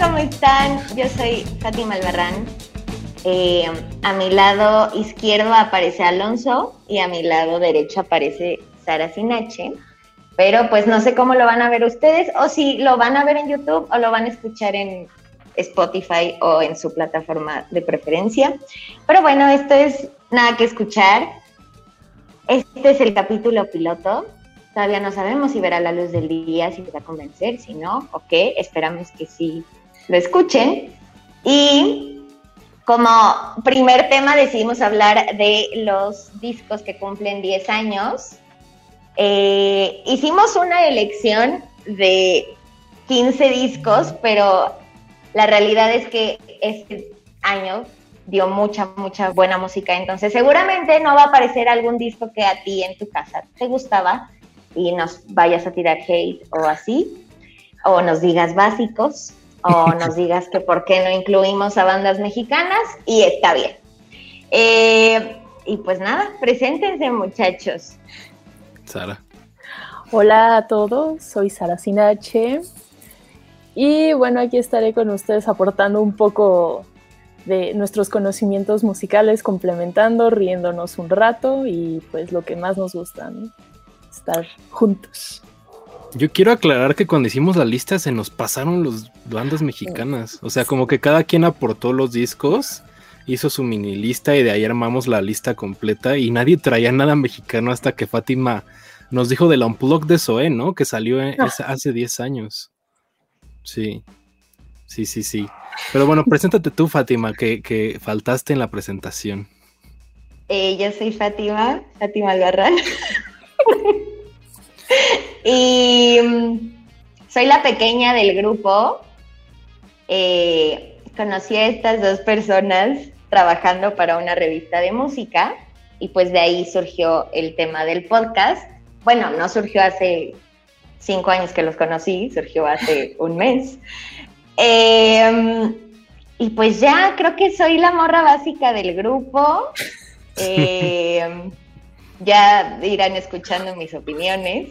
¿cómo están? Yo soy Fátima Albarrán. Eh, a mi lado izquierdo aparece Alonso y a mi lado derecho aparece Sara Sinache. Pero pues no sé cómo lo van a ver ustedes o si lo van a ver en YouTube o lo van a escuchar en Spotify o en su plataforma de preferencia. Pero bueno, esto es nada que escuchar. Este es el capítulo piloto. Todavía no sabemos si verá la luz del día, si va a convencer, si no, ok, esperamos que sí lo escuchen. Y como primer tema decidimos hablar de los discos que cumplen 10 años. Eh, hicimos una elección de 15 discos, pero la realidad es que este año dio mucha, mucha buena música, entonces seguramente no va a aparecer algún disco que a ti en tu casa te gustaba y nos vayas a tirar hate o así, o nos digas básicos, o nos digas que por qué no incluimos a bandas mexicanas y está bien. Eh, y pues nada, preséntense muchachos. Sara. Hola a todos, soy Sara Sinache y bueno, aquí estaré con ustedes aportando un poco de nuestros conocimientos musicales, complementando, riéndonos un rato y pues lo que más nos gusta, estar juntos. Yo quiero aclarar que cuando hicimos la lista se nos pasaron las bandas mexicanas. O sea, como que cada quien aportó los discos, hizo su mini lista y de ahí armamos la lista completa y nadie traía nada mexicano hasta que Fátima nos dijo del Unplug de Zoe, ¿no? Que salió hace 10 años. Sí, sí, sí, sí. Pero bueno, preséntate tú, Fátima, que, faltaste en la presentación. Eh, yo soy Fátima, Fátima Albarrán. y mm, soy la pequeña del grupo. Eh, conocí a estas dos personas trabajando para una revista de música y pues de ahí surgió el tema del podcast. Bueno, no surgió hace cinco años que los conocí, surgió hace un mes. Em, y pues ya creo que soy la morra básica del grupo. Em, ya irán escuchando mis opiniones.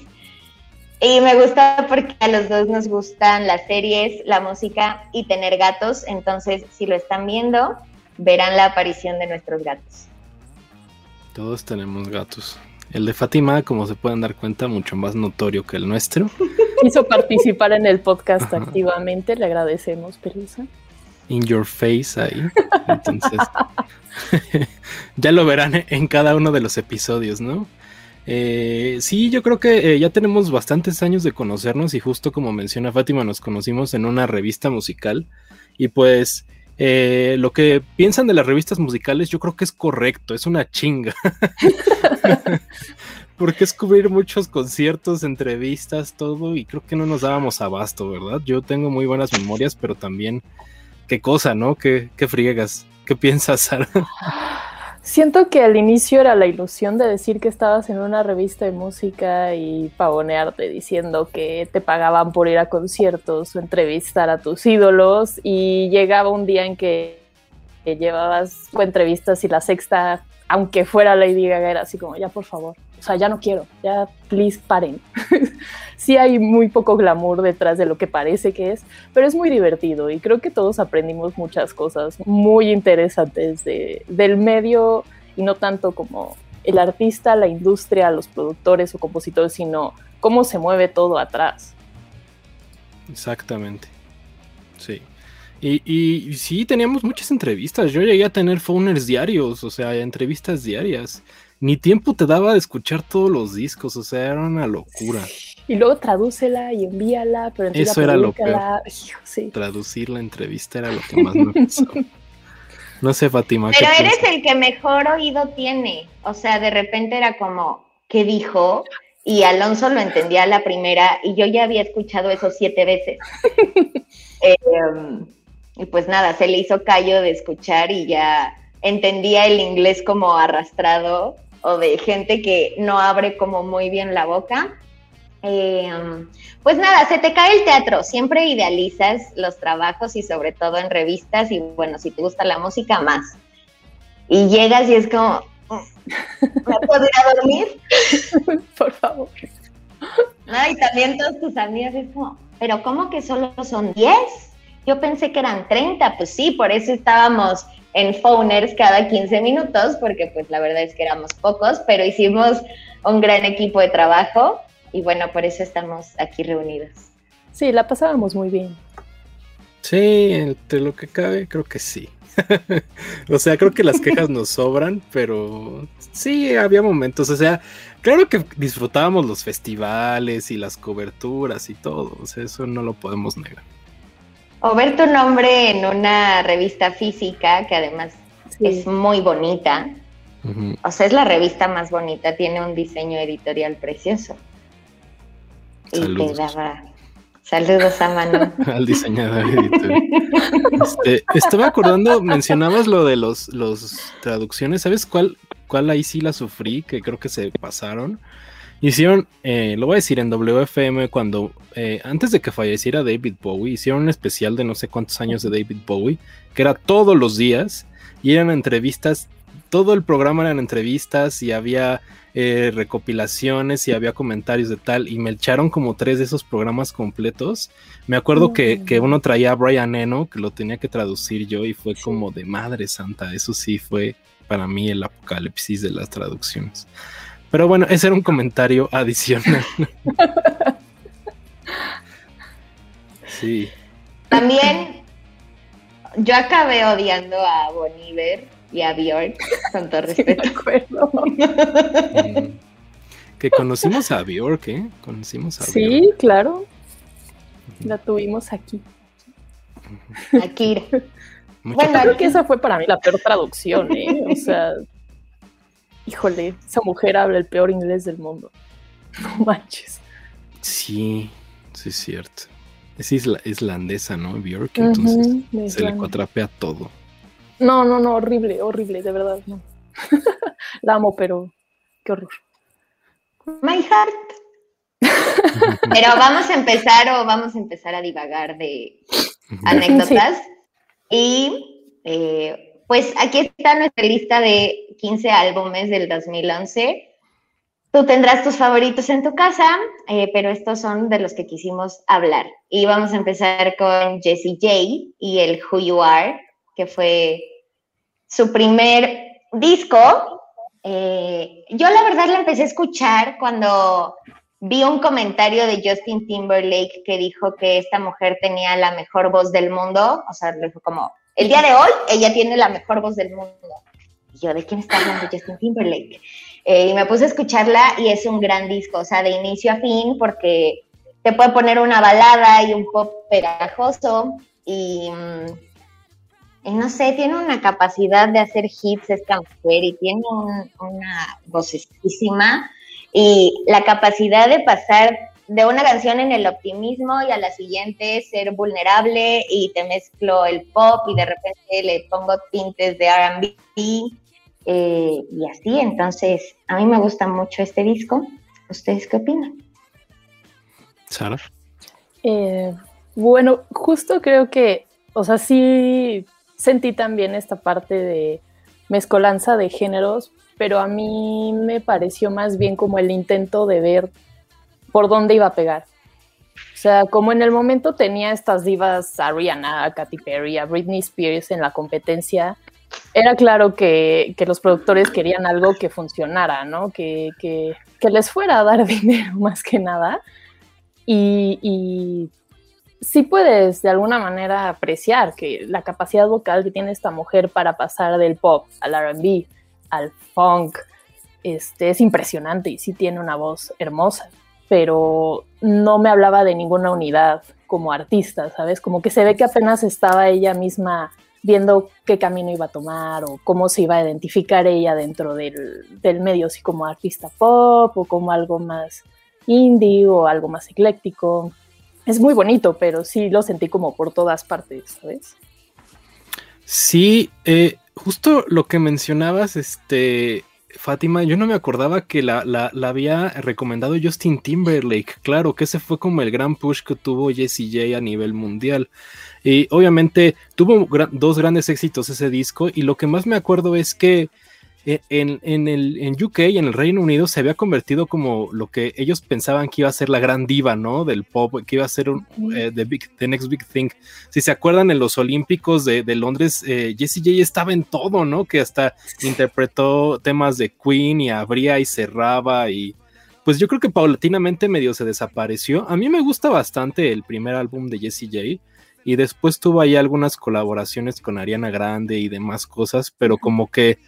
Y me gusta porque a los dos nos gustan las series, la música y tener gatos. Entonces, si lo están viendo, verán la aparición de nuestros gatos. Todos tenemos gatos. El de Fátima, como se pueden dar cuenta, mucho más notorio que el nuestro. Quiso participar en el podcast activamente, le agradecemos, Pelusa. In your face ahí. Entonces, ya lo verán en cada uno de los episodios, ¿no? Eh, sí, yo creo que eh, ya tenemos bastantes años de conocernos y justo como menciona Fátima, nos conocimos en una revista musical y pues eh, lo que piensan de las revistas musicales yo creo que es correcto, es una chinga. Porque es cubrir muchos conciertos, entrevistas, todo y creo que no nos dábamos abasto, ¿verdad? Yo tengo muy buenas memorias, pero también qué cosa, ¿no? ¿Qué, qué friegas? ¿Qué piensas, Sara? Siento que al inicio era la ilusión de decir que estabas en una revista de música y pavonearte diciendo que te pagaban por ir a conciertos o entrevistar a tus ídolos y llegaba un día en que, llevabas entrevistas y la sexta, aunque fuera Lady Gaga, era así como, ya por favor, o sea, ya no quiero, ya please paren. sí hay muy poco glamour detrás de lo que parece que es, pero es muy divertido y creo que todos aprendimos muchas cosas muy interesantes del medio y no tanto como el artista, la industria, los productores o compositores, sino cómo se mueve todo atrás. Exactamente. Sí. Y, y, sí, teníamos muchas entrevistas. Yo llegué a tener phoners diarios, o sea, entrevistas diarias ni tiempo te daba de escuchar todos los discos, o sea, era una locura. Y luego tradúcela y envíala, pero Eso era lo peor. Traducir la entrevista era lo que más me pasó. No sé, Fátima. Pero eres el que mejor oído tiene. O sea, de repente era como, ¿qué dijo? Y Alonso lo entendía la primera y yo ya había escuchado eso siete veces. Em, y pues nada, se le hizo callo de escuchar y ya entendía el inglés como arrastrado o de gente que no abre como muy bien la boca. Eh, pues nada, se te cae el teatro, siempre idealizas los trabajos y sobre todo en revistas y bueno, si te gusta la música, más. Y llegas y es como, ¿me puedo ir a dormir? Por favor. y también todos tus amigos es como, pero ¿cómo que solo son 10? Yo pensé que eran 30, pues sí, por eso estábamos en phoners cada 15 minutos, porque pues la verdad es que éramos pocos, pero hicimos un gran equipo de trabajo y bueno, por eso estamos aquí reunidos. Sí, la pasábamos muy bien. Sí, entre lo que cabe, creo que sí. o sea, creo que las quejas nos sobran, pero sí, había momentos, o sea, claro que disfrutábamos los festivales y las coberturas y todo, o sea, eso no lo podemos negar. O ver tu nombre en una revista física, que además es muy bonita. O sea, es la revista más bonita, tiene un diseño editorial precioso. Saludos. Y te daba saludos a Manu. Al diseñador editorial. Este, estaba acordando, mencionabas lo de los, los traducciones, ¿sabes cuál, cuál ahí sí la sufrí? Que creo que se pasaron. Hicieron, eh, lo voy a decir en WFM, cuando eh, antes de que falleciera David Bowie, hicieron un especial de no sé cuántos años de David Bowie, que era todos los días, y eran entrevistas, todo el programa eran entrevistas y había eh, recopilaciones y había comentarios de tal, y me echaron como tres de esos programas completos. Me acuerdo que, que, uno traía a Brian Eno, que lo tenía que traducir yo, y fue como de madre santa, eso sí fue para mí el apocalipsis de las traducciones. Pero bueno, ese era un comentario adicional. sí. También yo acabé odiando a Boniver y a Bjork, con todo respeto. Mm. que conocimos a Bjork, ¿eh? Conocimos a Sí, claro. La tuvimos aquí. Aquí. Bueno, creo que esa fue para mí la peor traducción, ¿eh? O sea, híjole, esa mujer habla el peor inglés del mundo. No manches. Sí, sí es cierto. Es isla islandesa, ¿no? Björk, entonces se le cuatrapea todo. No, no, no, horrible, horrible, de verdad, no. La amo, pero qué horror. My heart. pero vamos a empezar o vamos a empezar a divagar de anécdotas. Y eh, pues aquí está nuestra lista de 15 álbumes del 2011. Tú tendrás tus favoritos en tu casa, eh, pero estos son de los que quisimos hablar. Y vamos a empezar con Jessie J y el Who You Are, que fue su primer disco. Eh, yo la verdad la empecé a escuchar cuando vi un comentario de Justin Timberlake que dijo que esta mujer tenía la mejor voz del mundo. O sea, dijo como, el día de hoy ella tiene la mejor voz del mundo yo, ¿de quién está hablando Justin Timberlake? Eh, y me puse a escucharla y es un gran disco, o sea, de inicio a fin, porque te puede poner una balada y un pop pegajoso y, mm, y no sé, tiene una capacidad de hacer hits esta mujer y tiene una vocesísima y la capacidad de pasar de una canción en el optimismo y a la siguiente ser vulnerable y te mezclo el pop y de repente le pongo tintes de RB eh, y así, entonces, a mí me gusta mucho este disco. ¿Ustedes qué opinan? Sara. Eh, bueno, justo creo que, o sea, sí sentí también esta parte de mezcolanza de géneros, pero a mí me pareció más bien como el intento de ver por dónde iba a pegar. O sea, como en el momento tenía estas divas a Rihanna, a Katy Perry, a Britney Spears en la competencia, era claro que, los productores querían algo que funcionara, ¿no? Que, les fuera a dar dinero más que nada. Y, y, sí puedes de alguna manera apreciar que la capacidad vocal que tiene esta mujer para pasar del pop al RB, al funk, este, es impresionante y sí tiene una voz hermosa, pero no me hablaba de ninguna unidad como artista, ¿sabes? Como que se ve que apenas estaba ella misma viendo qué camino iba a tomar o cómo se iba a identificar ella dentro del, medio, si como artista pop o como algo más indie o algo más ecléctico. Es muy bonito, pero sí lo sentí como por todas partes, ¿sabes? Sí, eh, justo lo que mencionabas, este, Fátima, yo no me acordaba que la, la, había recomendado Justin Timberlake. Claro, que ese fue como el gran push que tuvo Jessie J a nivel mundial. Y obviamente tuvo dos grandes éxitos ese disco. Y lo que más me acuerdo es que en, en, el, en UK en el Reino Unido se había convertido como lo que ellos pensaban que iba a ser la gran diva, ¿no? Del pop, que iba a ser un, eh, the, big, the, next big thing. Si se acuerdan, en los Olímpicos de, de Londres, eh, Jessie J estaba en todo, ¿no? Que hasta interpretó temas de Queen y abría y cerraba y pues yo creo que paulatinamente medio se desapareció. A mí me gusta bastante el primer álbum de Jessie J y después tuvo ahí algunas colaboraciones con Ariana Grande y demás cosas, pero como que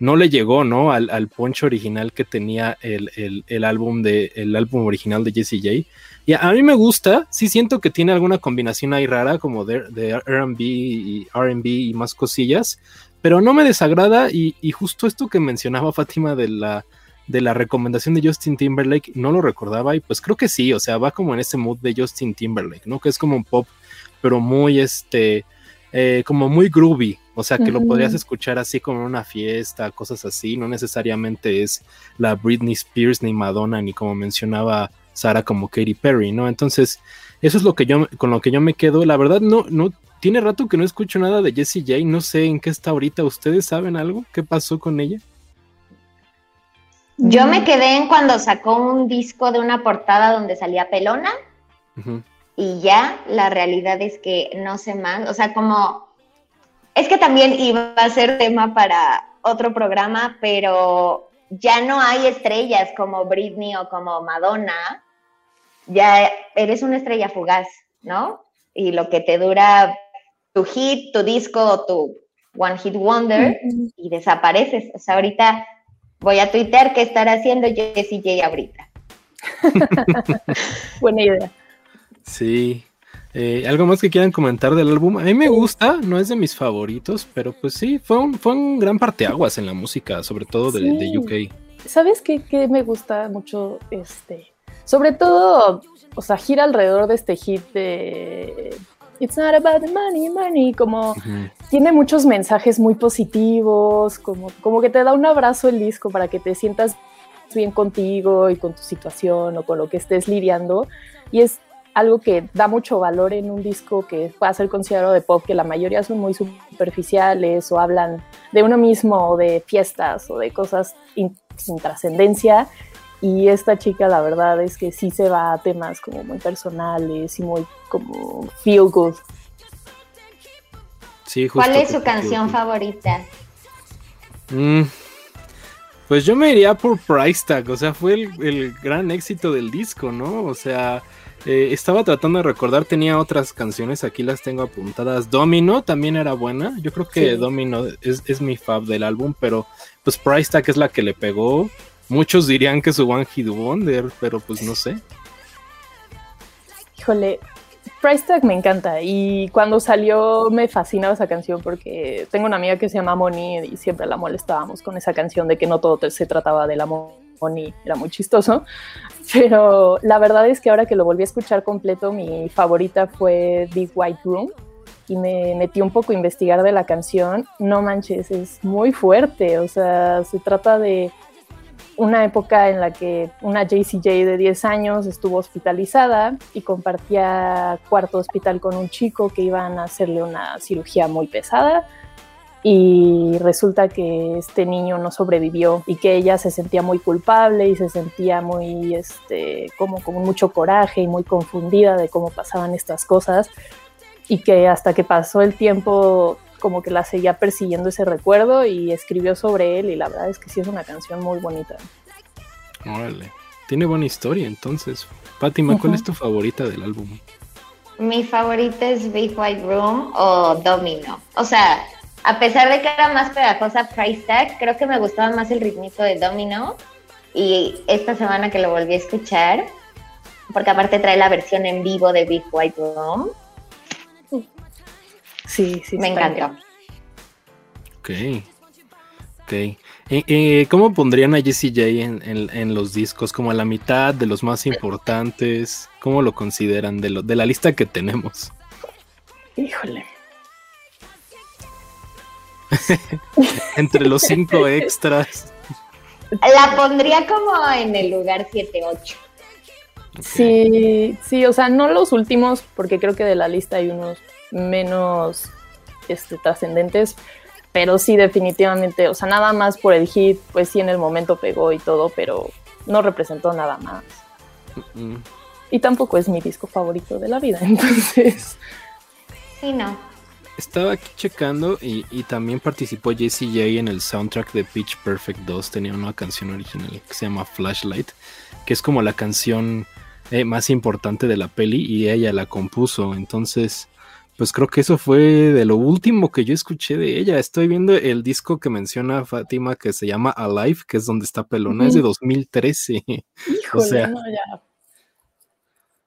no le llegó, ¿no? Al, al poncho original que tenía el, el, el, álbum de, el álbum original de Jessie J. Y a, mí me gusta, sí siento que tiene alguna combinación ahí rara, como de, de RB y RB y más cosillas, pero no me desagrada. Y, y, justo esto que mencionaba Fátima de la, de la recomendación de Justin Timberlake, no lo recordaba, y pues creo que sí, o sea, va como en ese mood de Justin Timberlake, ¿no? Que es como un pop, pero muy este. Eh, como muy groovy, o sea, que lo podrías escuchar así como en una fiesta, cosas así, no necesariamente es la Britney Spears ni Madonna, ni como mencionaba Sara como Katy Perry, ¿no? Entonces, eso es lo que yo, con lo que yo me quedo. La verdad, no, no, tiene rato que no escucho nada de Jessie J, no sé en qué está ahorita. ¿Ustedes saben algo? ¿Qué pasó con ella? Yo me quedé en cuando sacó un disco de una portada donde salía pelona. Uh -huh. Y ya la realidad es que no sé más, o sea, como es que también iba a ser tema para otro programa, pero ya no hay estrellas como Britney o como Madonna. Ya eres una estrella fugaz, ¿no? Y lo que te dura tu hit, tu disco, tu One Hit Wonder y desapareces. O sea, ahorita voy a Twitter qué estará haciendo Jessie J ahorita. Buena idea. Sí, eh, ¿Algo más que quieran comentar del álbum? A mí me gusta, no es de mis favoritos, pero pues sí, fue un, fue un gran parteaguas en la música, sobre todo de, sí. de UK. ¿Sabes qué, qué, me gusta mucho? Este, sobre todo, o sea, gira alrededor de este hit de It's not about the money, money, como uh -huh. tiene muchos mensajes muy positivos, como, como que te da un abrazo el disco para que te sientas bien contigo y con tu situación o con lo que estés lidiando. Y es algo que da mucho valor en un disco que pueda ser considerado de pop, que la mayoría son muy superficiales o hablan de uno mismo o de fiestas o de cosas sin trascendencia. Y esta chica, la verdad es que sí se va a temas como muy personales y muy como feel good. Sí, ¿Cuál es su canción favorita? Mm, pues yo me iría por Price Tag, o sea, fue el, el gran éxito del disco, ¿no? O sea, eh, estaba tratando de recordar, tenía otras canciones, aquí las tengo apuntadas. Domino también era buena. Yo creo que sí. Domino es, es, mi fab del álbum, pero pues Price Tag es la que le pegó. Muchos dirían que su One Hit Wonder, pero pues no sé. Híjole, Price Tag me encanta y cuando salió me fascinaba esa canción porque tengo una amiga que se llama Moni y siempre la molestábamos con esa canción de que no todo se trataba del amor y era muy chistoso, pero la verdad es que ahora que lo volví a escuchar completo, mi favorita fue Big White Room y me metí un poco a investigar de la canción. No manches, es muy fuerte, o sea, se trata de una época en la que una JCJ de 10 años estuvo hospitalizada y compartía cuarto hospital con un chico que iban a hacerle una cirugía muy pesada y resulta que este niño no sobrevivió y que ella se sentía muy culpable y se sentía muy, este, como con mucho coraje y muy confundida de cómo pasaban estas cosas y que hasta que pasó el tiempo como que la seguía persiguiendo ese recuerdo y escribió sobre él y la verdad es que sí es una canción muy bonita. Órale, tiene buena historia entonces. Fátima, uh -huh. ¿cuál es tu favorita del álbum? Mi favorita es Big White Room o Domino. O sea, a pesar de que era más pegajosa Price Tag, creo que me gustaba más el ritmito de Domino. Y esta semana que lo volví a escuchar, porque aparte trae la versión en vivo de Big White Room. Sí, sí. Me encantó. Ok. Ok. Eh, eh, ¿Cómo pondrían a Jessie J en, en, en, los discos? ¿Como a la mitad de los más importantes? ¿Cómo lo consideran de, lo, de la lista que tenemos? Híjole. Entre los cinco extras. La pondría como en el lugar 7-8. Okay. Sí, sí, o sea, no los últimos, porque creo que de la lista hay unos menos este, trascendentes, pero sí, definitivamente, o sea, nada más por el hit, pues sí, en el momento pegó y todo, pero no representó nada más. Mm, Y tampoco es mi disco favorito de la vida, entonces. Sí, no. Estaba aquí checando y, y también participó Jessie J en el soundtrack de Pitch Perfect 2. Tenía una canción original que se llama Flashlight, que es como la canción eh, más importante de la peli y ella la compuso. Entonces, pues creo que eso fue de lo último que yo escuché de ella. Estoy viendo el disco que menciona Fátima que se llama Alive, que es donde está Pelona, es de Ujú. 2013. Híjole, sea, no, ya.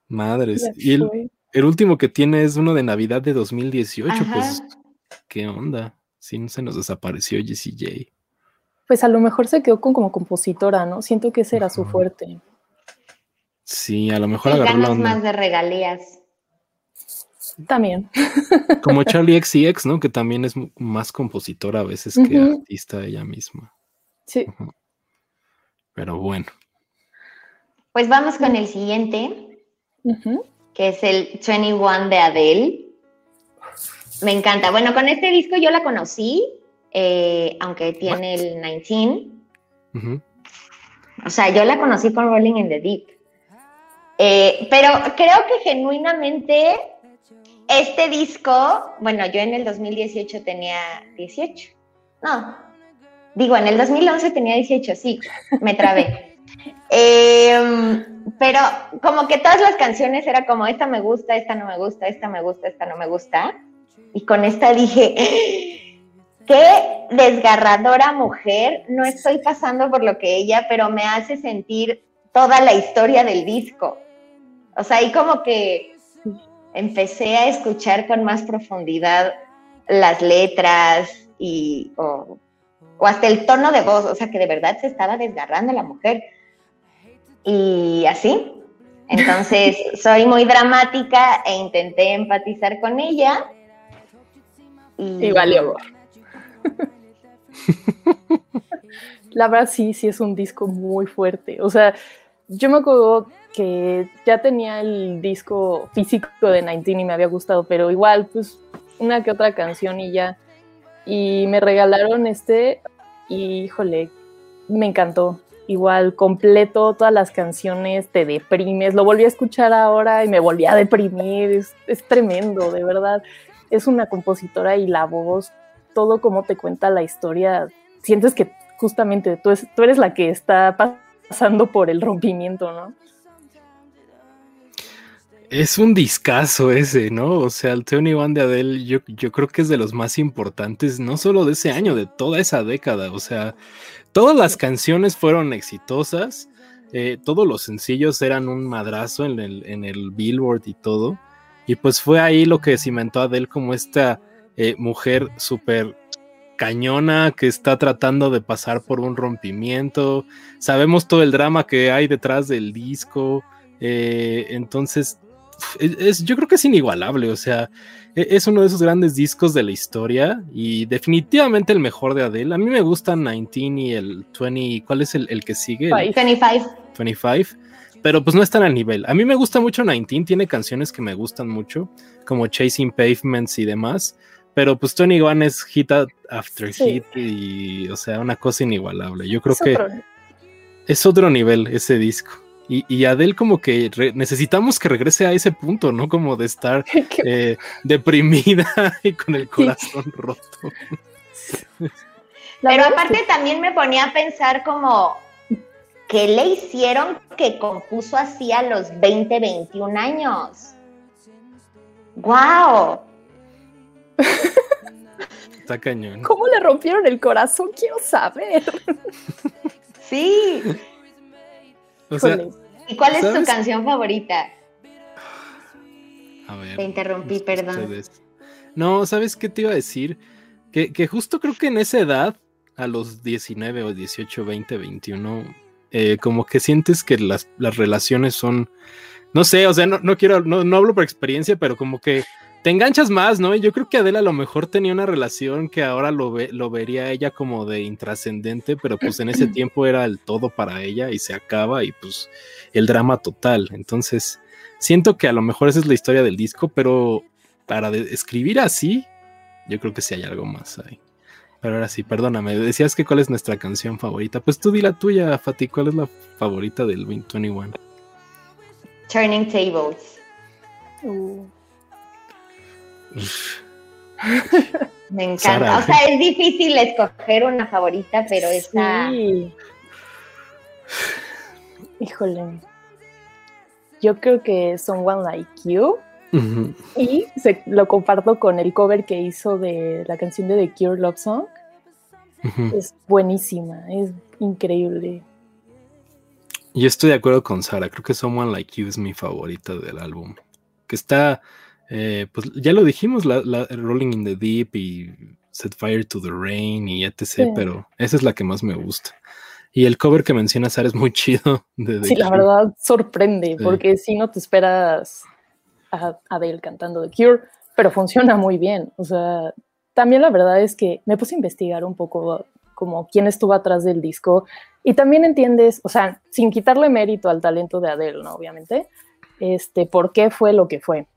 Madres. ya Y el, fue. El último que tiene es uno de Navidad de 2018. Ajá. Pues, ¿qué onda? Sí, no se nos desapareció Jessie J. Pues a lo mejor se quedó con como compositora, ¿no? Siento que ese era su fuerte. Sí, a lo mejor Y agarró la ganas onda. más de regalías. También. Como Charlie XCX, ¿no? Que también es más compositora a veces que artista ella misma. Sí. Pero bueno. Pues vamos con el siguiente, Ujú. Que es el 21 de Adele. Me encanta. Bueno, con este disco yo la conocí, eh, aunque tiene el 19. Ujú. O sea, yo la conocí con Rolling in the Deep. Eh, pero creo que genuinamente este disco, bueno, yo en el 2018 tenía 18. No, digo, en el 2011 tenía 18, sí, me trabé. Eh, pero como que todas las canciones era como, esta me gusta, esta no me gusta, esta me gusta, esta no me gusta. Y con esta dije, qué desgarradora mujer, no estoy pasando por lo que ella, pero me hace sentir toda la historia del disco. O sea, ahí como que empecé a escuchar con más profundidad las letras y o hasta el tono de voz, o sea, que de verdad se estaba desgarrando la mujer. Y así. Entonces, soy muy dramática e intenté empatizar con ella. Y, Y valió. La verdad sí, sí es un disco muy fuerte. O sea, yo me acuerdo que ya tenía el disco físico de 19 y me había gustado, pero igual, pues, una que otra canción y ya. Y me regalaron este y, híjole, me encantó. Igual, completo, todas las canciones, te deprimes. Lo volví a escuchar ahora y me volví a deprimir. Es, es tremendo, de verdad. Es una compositora y la voz, todo como te cuenta la historia, sientes que justamente tú, es- tú eres la que está pasando por el rompimiento, ¿no? Es un discazo ese, ¿no? O sea, el 21 de Adele, yo, yo creo que es de los más importantes, no solo de ese año, de toda esa década. O sea, todas las canciones fueron exitosas, eh, todos los sencillos eran un madrazo en el, en el Billboard y todo. Y pues fue ahí lo que cimentó a Adele como esta eh, mujer súper cañona que está tratando de pasar por un rompimiento. Sabemos todo el drama que hay detrás del disco. eh, entonces, es, yo creo que es inigualable, o sea, e- es uno de esos grandes discos de la historia y definitivamente el mejor de Adele. A mí me gustan 19 y el 20, ¿cuál es el, el que sigue? El Five. 25. 25, pero pues no están al nivel. A mí me gusta mucho 19, tiene canciones que me gustan mucho, como Chasing Pavements y demás, pero pues 21 es hit after Sí. hit y, o sea, una cosa inigualable. Yo creo Es que otro- es otro nivel ese disco. Y, y Adele como que necesitamos que regrese a ese punto, ¿no? Como de estar eh, deprimida y con el corazón roto. Pero aparte también me ponía a pensar como, ¿qué le hicieron que compuso así a los 20, 21 años? ¡Wow! Está cañón. ¿Cómo le rompieron el corazón? Quiero saber. Sí. O sea. ¿Y cuál es tu canción favorita? a ver. Te interrumpí, perdón. ustedes. No, ¿sabes qué te iba a decir? Que, que justo creo que en esa edad, a los 19 o 18, 20, 21, eh, como que sientes que las, las relaciones son, no sé, o sea, no, no quiero, no, no hablo por experiencia, pero como que te enganchas más, ¿no? Y yo creo que Adela a lo mejor tenía una relación que ahora lo, ve, lo vería ella como de intrascendente, pero pues en ese tiempo era el todo para ella y se acaba y pues el drama total. Entonces, siento que a lo mejor esa es la historia del disco, pero para escribir así, yo creo que sí hay algo más ahí. Pero ahora sí, perdóname, decías que cuál es nuestra canción favorita. Pues tú di la tuya, Fati, ¿cuál es la favorita del 2021? Turning Tables. Uh. Me encanta. O sea, es difícil escoger una favorita, pero esa. Sí. Híjole. Yo creo que Someone Like You. Y se, lo comparto con el cover que hizo de la canción de The Cure Love Song. Es buenísima, es increíble. Yo estoy de acuerdo con Sara, creo que Someone Like You es mi favorita del álbum. Que está, eh, pues ya lo dijimos, la, la- Rolling in the Deep y Set Fire to the Rain y etc. Sí. Pero esa es la que más me gusta. Y el cover que menciona Sara es muy chido. De The Sí, la verdad sorprende, Sí. porque si no te esperas a Adele cantando The Cure, pero funciona muy bien. O sea, también la verdad es que me puse a investigar un poco como quién estuvo atrás del disco y también entiendes, o sea, sin quitarle mérito al talento de Adele, ¿no? Obviamente, este, por qué fue lo que fue.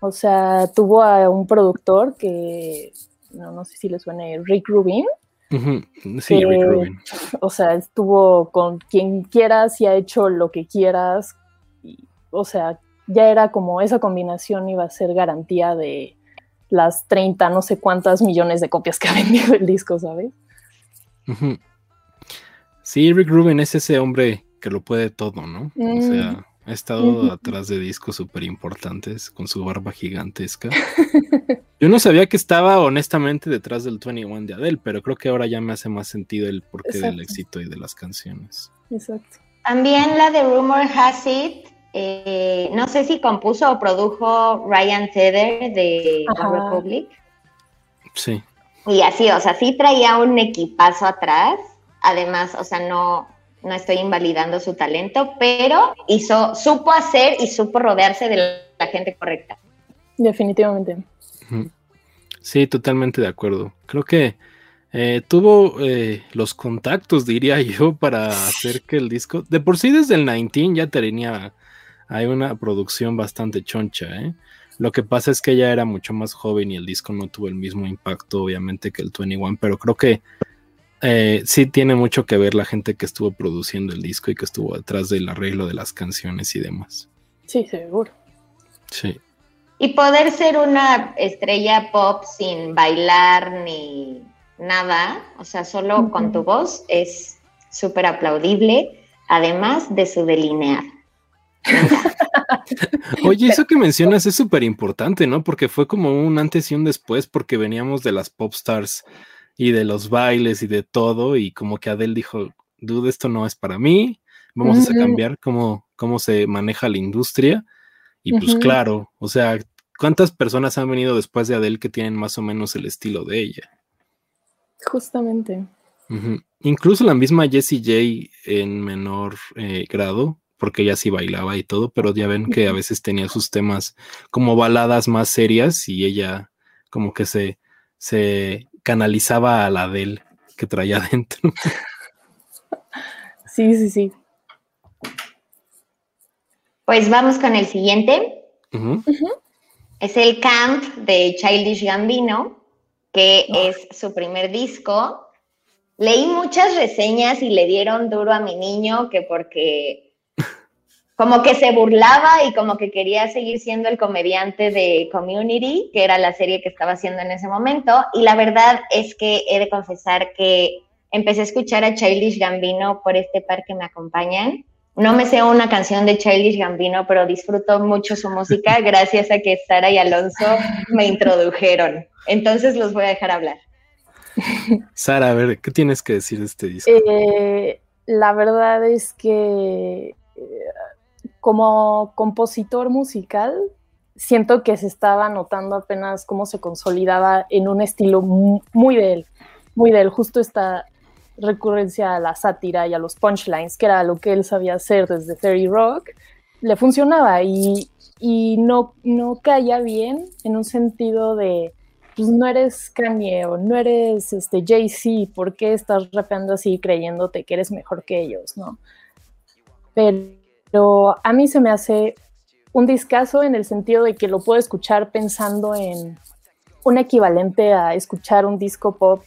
O sea, tuvo a un productor que, no, no sé si le suene, Rick Rubin, Sí, Rick Eh, Rubin. o sea, estuvo con quien quieras y ha hecho lo que quieras. y, o sea, ya era como esa combinación iba a ser garantía de las 30, no sé cuántas millones de copias que ha vendido el disco, ¿sabes? Sí, Rick Rubin es ese hombre que lo puede todo, ¿no? O Mm. sea, ha estado atrás de discos súper importantes con su barba gigantesca. Yo no sabía que estaba honestamente detrás del 21 de Adele, pero creo que ahora ya me hace más sentido el porqué del éxito y de las canciones. Exacto. También la de Rumor Has It, eh, no sé si compuso o produjo Ryan Tedder de Ajá. The Republic. Sí. Y así, o sea, sí traía un equipazo atrás. Además, o sea, no, no estoy invalidando su talento, pero hizo, supo hacer y supo rodearse de la gente correcta. Definitivamente. Sí, totalmente de acuerdo. Creo que eh, tuvo eh, los contactos, diría yo, para hacer que el disco, de por sí desde el 19 ya tenía, hay una producción bastante choncha, ¿eh? Lo que pasa es que ella era mucho más joven y el disco no tuvo el mismo impacto, obviamente, que el 21, pero creo que eh, sí tiene mucho que ver la gente que estuvo produciendo el disco y que estuvo detrás del arreglo de las canciones y demás. Sí, seguro. Sí. Y poder ser una estrella pop sin bailar ni nada, o sea, solo con tu voz, es súper aplaudible, además de su delinear. Oye, eso que mencionas es súper importante, ¿no? Porque fue como un antes y un después, porque veníamos de las pop stars y de los bailes y de todo, y como que Adele dijo, dude, esto no es para mí, vamos a cambiar cómo, cómo se maneja la industria. Y pues claro, o sea, ¿cuántas personas han venido después de Adele que tienen más o menos el estilo de ella? Justamente. Incluso la misma Jessie J en menor eh, grado, porque ella sí bailaba y todo, pero ya ven que a veces tenía sus temas como baladas más serias y ella como que se, se canalizaba a la Adele que traía dentro. Sí, sí, sí. Pues vamos con el siguiente. Es el Camp de Childish Gambino, que es su primer disco. Leí muchas reseñas y le dieron duro a mi niño que porque como que se burlaba y como que quería seguir siendo el comediante de Community, que era la serie que estaba haciendo en ese momento. Y la verdad es que he de confesar que empecé a escuchar a Childish Gambino por este par que me acompañan. No me sé una canción de Childish Gambino, pero disfruto mucho su música gracias a que Sara y Alonso me introdujeron. Entonces los voy a dejar hablar. Sara, a ver, ¿qué tienes que decir de este disco? Eh, la verdad es que eh, como compositor musical, siento que se estaba notando apenas cómo se consolidaba en un estilo mu- muy de él, muy de él, justo esta recurrencia a la sátira y a los punchlines, que era lo que él sabía hacer desde Terry Rock, le funcionaba y, y no, no caía bien en un sentido de, pues no eres Kanye o no eres este, Jay-Z, ¿por qué estás rapeando así creyéndote que eres mejor que ellos, no? Pero a mí se me hace un discazo en el sentido de que lo puedo escuchar pensando en un equivalente a escuchar un disco pop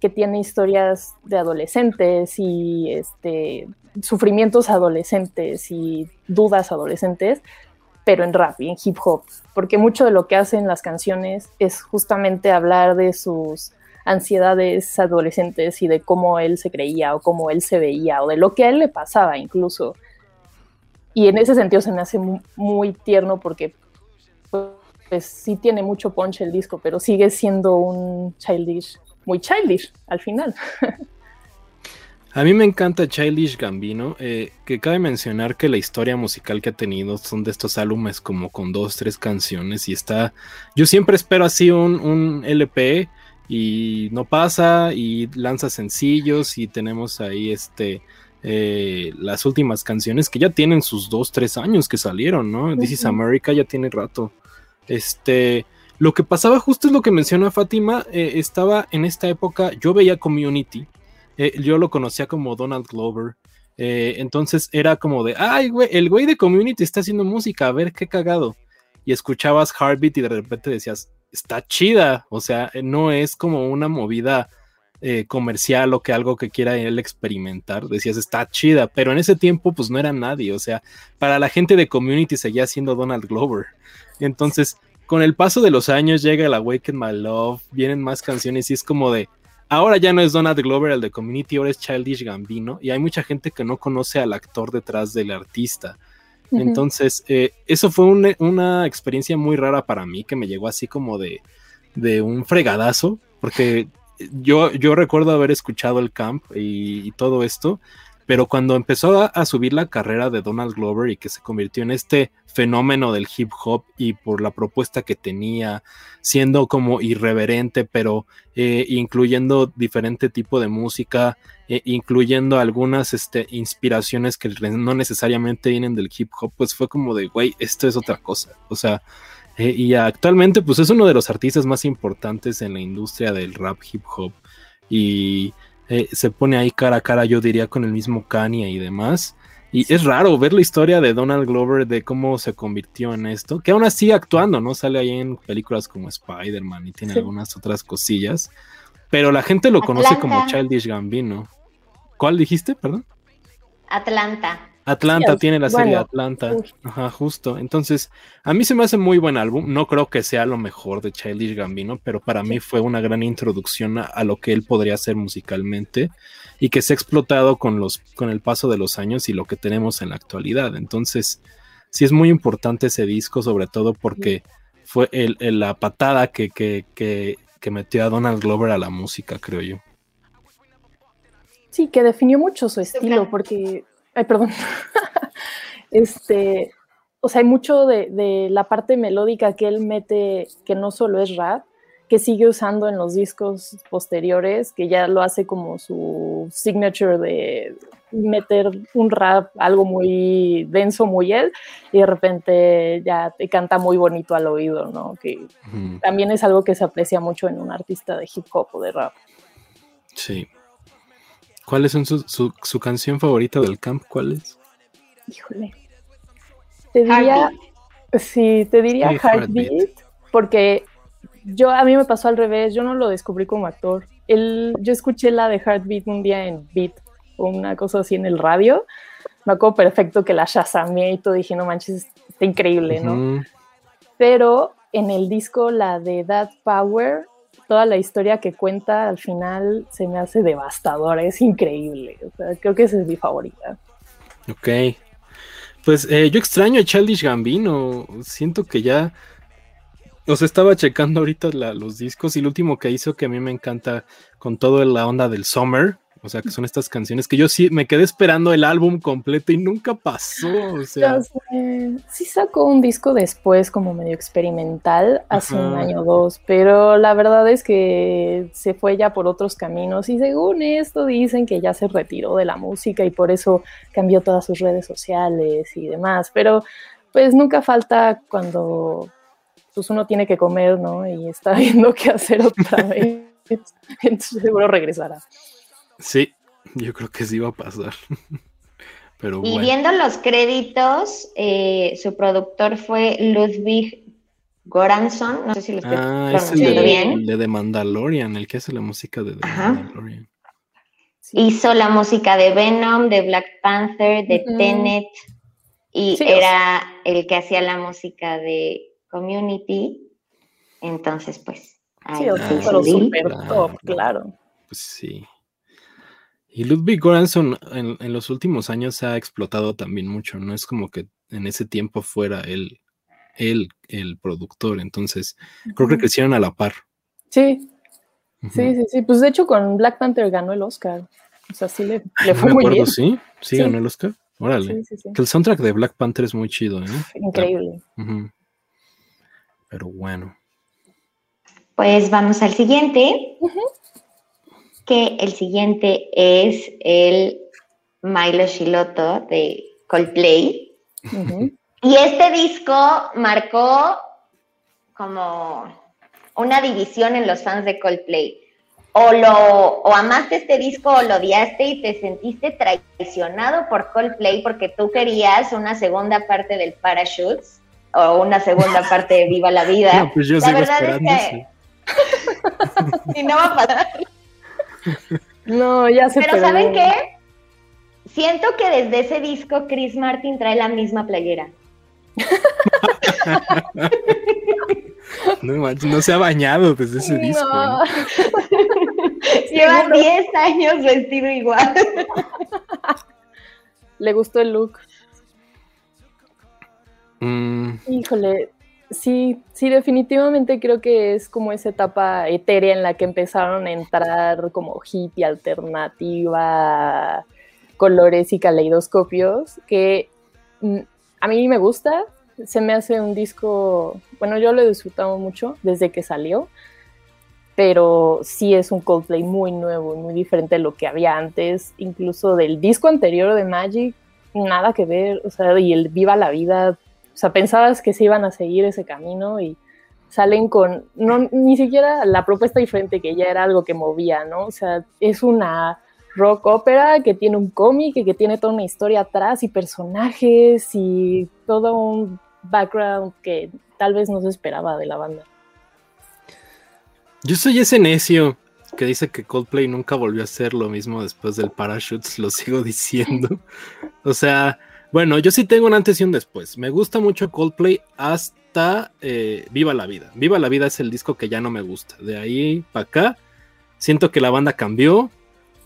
que tiene historias de adolescentes y este, sufrimientos adolescentes y dudas adolescentes, pero en rap y en hip hop, porque mucho de lo que hacen las canciones es justamente hablar de sus ansiedades adolescentes y de cómo él se creía o cómo él se veía o de lo que a él le pasaba incluso. Y en ese sentido se me hace muy, tierno porque pues sí tiene mucho punch el disco, pero sigue siendo un childish, muy childish al final. A mí me encanta Childish Gambino, eh, que cabe mencionar que la historia musical que ha tenido son de estos álbumes como con dos, tres canciones y está, yo siempre espero así un, un LP y no pasa y lanza sencillos y tenemos ahí este eh, las últimas canciones que ya tienen sus dos, tres años que salieron, ¿no? This is America ya tiene rato. Este, lo que pasaba justo es lo que menciona Fátima, eh, estaba en esta época, yo veía Community, eh, yo lo conocía como Donald Glover, entonces era como de, ay, güey, el güey de Community está haciendo música, a ver qué cagado. Y escuchabas Heartbeat y de repente decías, está chida, o sea, no es como una movida eh, comercial o que algo que quiera él experimentar, decías, está chida, pero en ese tiempo pues no era nadie, o sea, para la gente de Community seguía siendo Donald Glover. Entonces, con el paso de los años llega el Awaken My Love, vienen más canciones y es como de, ahora ya no es Donald Glover el de Community, ahora es Childish Gambino y hay mucha gente que no conoce al actor detrás del artista. Entonces, eh, eso fue una experiencia muy rara para mí, que me llegó así como de, un fregadazo, porque yo, yo recuerdo haber escuchado el camp y, todo esto, pero cuando empezó a, subir la carrera de Donald Glover y que se convirtió en este fenómeno del hip hop y por la propuesta que tenía, siendo como irreverente, pero eh, incluyendo diferente tipo de música, eh, incluyendo algunas este, inspiraciones que no necesariamente vienen del hip hop, pues fue como de, güey, esto es otra cosa. O sea, eh, y actualmente pues es uno de los artistas más importantes en la industria del rap hip hop y eh, se pone ahí cara a cara, yo diría, con el mismo Kanye y demás. Y es raro ver la historia de Donald Glover, de cómo se convirtió en esto, que aún así actuando, ¿no? Sale ahí en películas como Spider-Man y tiene algunas otras cosillas, pero la gente lo conoce como Childish Gambino. ¿Cuál dijiste, perdón? Atlanta. Atlanta tiene la serie Atlanta. Ajá, justo. Entonces, a mí se me hace muy buen álbum. No creo que sea lo mejor de Childish Gambino, pero para mí fue una gran introducción a, lo que él podría hacer musicalmente y que se ha explotado con, los, con el paso de los años y lo que tenemos en la actualidad. Entonces, sí es muy importante ese disco, sobre todo porque fue el, la patada que, que, que, que metió a Donald Glover a la música, creo yo. Sí, que definió mucho su estilo, porque Ay, perdón. este, o sea, hay mucho de, la parte melódica que él mete, que no solo es rap, que sigue usando en los discos posteriores, que ya lo hace como su signature de meter un rap, algo muy denso, muy él, y de repente ya te canta muy bonito al oído, ¿no? Que también es algo que se aprecia mucho en un artista de hip hop o de rap. Sí. ¿Cuál es su, su, canción favorita del camp? ¿Cuál es? Híjole. Te diría, sí, te diría Heartbeat, porque yo a mí me pasó al revés, yo no lo descubrí como actor. El, yo escuché la de Heartbeat un día en Beat o una cosa así en el radio. Me acuerdo perfecto que la shazameé y todo, dije, no manches, está increíble, ¿no? Pero en el disco, la de That Power, toda la historia que cuenta al final se me hace devastadora, es increíble. creo que esa es mi favorita. Ok. Pues eh, yo extraño a Childish Gambino. Siento que ya. os estaba checando ahorita los discos y lo último que hizo que a mí me encanta con toda la onda del Summer, o sea, que son estas canciones que yo sí me quedé esperando el álbum completo y nunca pasó. O sea. Sí sacó un disco después como medio experimental, hace un año o dos, pero la verdad es que se fue ya por otros caminos y según esto dicen que ya se retiró de la música y por eso cambió todas sus redes sociales y demás, pero pues nunca falta cuando pues uno tiene que comer, ¿no? Y está viendo qué hacer otra vez. Entonces seguro regresará. Sí, yo creo que sí va a pasar. Pero y viendo los créditos, eh, su productor fue Ludwig Goranson, no sé si lo estoy Ah, es el pronunciando de, bien. el de Mandalorian, el que hace la música de The Ajá. Mandalorian. Sí. Hizo la música de Venom, de Black Panther, de. Tenet, y Sí, o era el que hacía la música de Community. Entonces, pues, ahí Sí, o sea, pero top, claro. claro. Pues sí. Y Ludwig Göransson en, en los últimos años se ha explotado también mucho, no es como que en ese tiempo fuera él, él el productor, entonces creo que crecieron a la par. Sí, sí, sí, sí. Pues de hecho con Black Panther ganó el Oscar. O sea, sí le, le no fue me muy acuerdo, bien. ¿sí? Sí, Sí. ganó el Oscar. Órale. Sí, sí, sí. Que el soundtrack de Black Panther es muy chido, ¿eh? Increíble. Pero bueno. Pues vamos al siguiente, que el siguiente es el Milo Shiloto de Coldplay. Y este disco marcó como una división en los fans de Coldplay. O lo o amaste este disco o lo odiaste y te sentiste traicionado por Coldplay porque tú querías una segunda parte del Parachutes o una segunda parte de Viva la Vida. No, pues yo la verdad es que y no va a pasar. No, ya se Pero perdió. ¿saben qué? Siento que desde ese disco Chris Martin trae la misma playera. No, se ha bañado desde ese disco. No. Lleva Seguro. 10 años vestido igual. Le gustó el look. Mm, Híjole, sí, sí, definitivamente creo que es como esa etapa etérea en la que empezaron a entrar como hippie alternativa, colores y caleidoscopios, que mm, a mí me gusta, se me hace un disco, bueno, yo lo he disfrutado mucho desde que salió, pero sí es un Coldplay muy nuevo, y muy diferente de lo que había antes, incluso del disco anterior de Magic, nada que ver, o sea, y el Viva la Vida, o sea, pensabas que se iban a seguir ese camino y salen con, no, ni siquiera la propuesta diferente, que ya era algo que movía, ¿no? O sea, es una rock ópera que tiene un cómic y que tiene toda una historia atrás y personajes y todo un background que tal vez no se esperaba de la banda. Yo soy ese necio que dice que Coldplay nunca volvió a hacer lo mismo después del Parachutes, lo sigo diciendo. O sea, bueno, yo sí tengo un antes y un después. Me gusta mucho Coldplay hasta eh, Viva la Vida. Viva la Vida es el disco que ya no me gusta. De ahí para acá, siento que la banda cambió.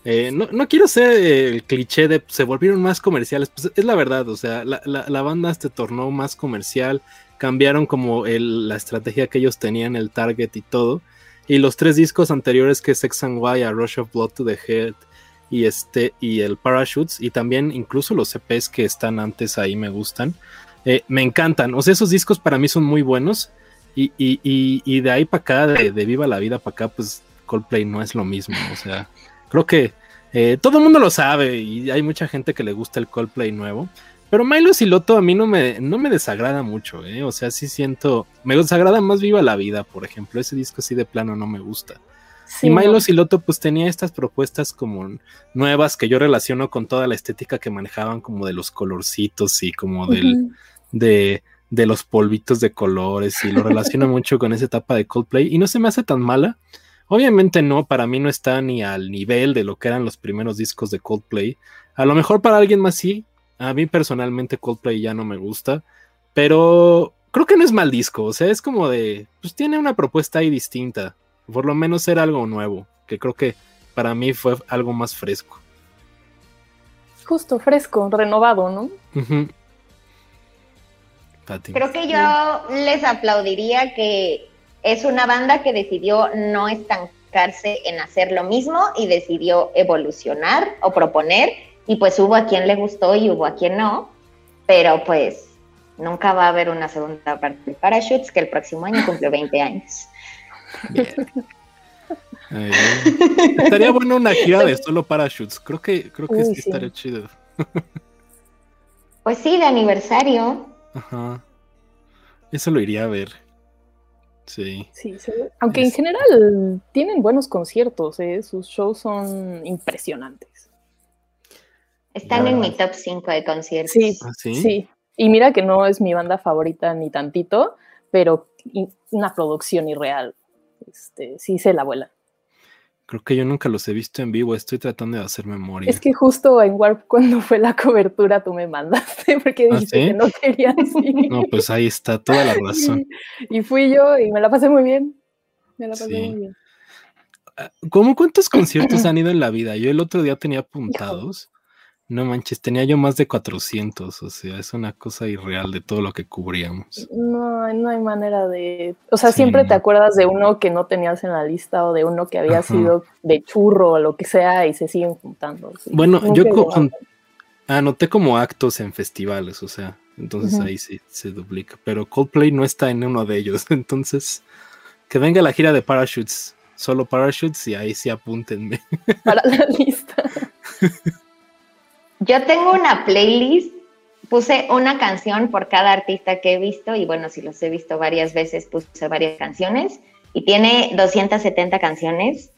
Eh, no, no quiero ser el cliché de se volvieron más comerciales, pues es la verdad, o sea, la, la, banda se tornó más comercial, cambiaron como la estrategia que ellos tenían, el target y todo. Y los tres discos anteriores que Sex and Why, A Rush of Blood to the Head y este y el Parachutes y también incluso los EPs que están antes ahí me gustan. Eh, me encantan, o sea, esos discos para mí son muy buenos y, y, y, de ahí para acá, de, de, Viva la Vida para acá, pues Coldplay no es lo mismo, o sea, creo que eh, todo el mundo lo sabe y hay mucha gente que le gusta el Coldplay nuevo. Pero Milo Siloto a mí no me, no me desagrada mucho, ¿eh? O sea, sí siento. Me desagrada más Viva la Vida, por ejemplo. Ese disco sí de plano no me gusta. Sí, y Milo no. Siloto, pues tenía estas propuestas como nuevas que yo relaciono con toda la estética que manejaban, como de los colorcitos y como del, uh -huh. de, de, los polvitos de colores. Y lo relaciono mucho con esa etapa de Coldplay. Y no se me hace tan mala. Obviamente no, para mí no está ni al nivel de lo que eran los primeros discos de Coldplay. A lo mejor para alguien más sí, a mí personalmente Coldplay ya no me gusta, pero creo que no es mal disco, o sea, es como de, pues tiene una propuesta ahí distinta, por lo menos era algo nuevo, que creo que para mí fue algo más fresco. Justo, fresco, renovado, ¿no? Uh -huh. Creo que yo les aplaudiría que es una banda que decidió no estancarse en hacer lo mismo y decidió evolucionar o proponer y pues hubo a quien le gustó y hubo a quien no, pero pues nunca va a haber una segunda parte de Parachutes que el próximo año cumple 20 años. Bien. Ay, estaría bueno una gira de solo Parachutes, creo que, creo que Uy, sí, sí estaría chido. Pues sí, de aniversario. Ajá. Eso lo iría a ver. Sí. sí, sí. Aunque es... en general tienen buenos conciertos, ¿eh? sus shows son impresionantes. Están en mi top 5 de conciertos. Sí, ¿Ah, sí, sí. Y mira que no es mi banda favorita ni tantito, pero una producción irreal. Este, sí se la vuela. Creo que yo nunca los he visto en vivo, estoy tratando de hacer memoria. Es que justo en Warp cuando fue la cobertura tú me mandaste porque ¿Ah, dijiste sí? que no querías ir. No, pues ahí está toda la razón. Y, y fui yo y me la pasé muy bien. Me la pasé Sí. muy bien. ¿Cómo cuántos conciertos han ido en la vida? Yo el otro día tenía apuntados. No manches, tenía yo más de 400, o sea, es una cosa irreal de todo lo que cubríamos. No, no hay manera de. O sea, Sí, siempre te acuerdas de uno que no tenías en la lista o de uno que había Ajá. sido de churro o lo que sea y se siguen juntando. sí. Bueno, Nunca yo con- anoté como actos en festivales, o sea, entonces ahí sí se duplica, pero Coldplay no está en uno de ellos, entonces que venga la gira de Parachutes, solo Parachutes y ahí sí apúntenme. para la lista. Yo tengo una playlist, puse una canción por cada artista que he visto y bueno, si los he visto varias veces, puse varias canciones y tiene 270 canciones,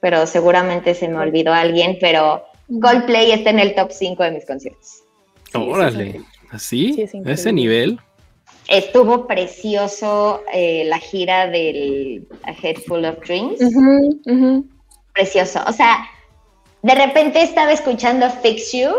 pero seguramente se me olvidó alguien, pero Coldplay está en el top 5 de mis conciertos. Órale, sí. ¿así? Sí, es ¿A ese nivel? Estuvo precioso eh, la gira del A Head Full of Dreams. Precioso. O sea, de repente estaba escuchando Fix You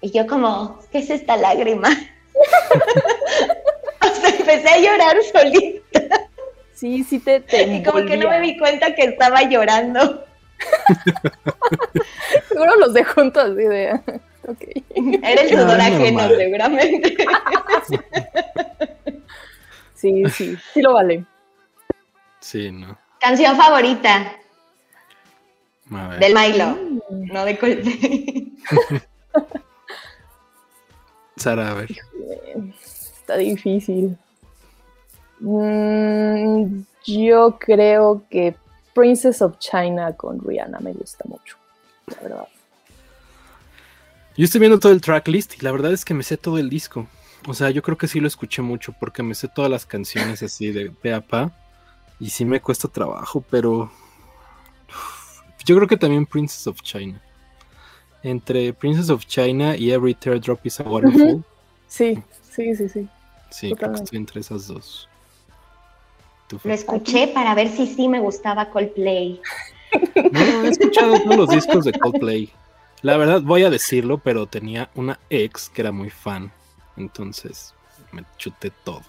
y yo como, ¿qué es esta lágrima? o sea, empecé a llorar solita Sí, sí te, te y como que no me di cuenta que estaba llorando. Seguro los de juntos así de. ok. Era el sudor ajeno, seguramente. Sí, sí, sí lo vale. Sí, no. Canción favorita. Del Milo, no de Coldplay. Sara, a ver. Está difícil. Mm, yo creo que Princess of China con Rihanna me gusta mucho. La verdad. Yo estoy viendo todo el tracklist y la verdad es que me sé todo el disco. O sea, yo creo que sí lo escuché mucho porque me sé todas las canciones así de pe a pa. Y sí me cuesta trabajo, pero. Yo creo que también Princess of China. Entre Princess of China y Every Teardrop is a Waterfall. Sí, sí, sí, sí. Sí, creo que estoy entre esas dos. ¿Tú, Lo escuché para ver si sí me gustaba Coldplay. No, he escuchado todos los discos de Coldplay. La verdad, voy a decirlo, pero tenía una ex que era muy fan. Entonces me chuté todo.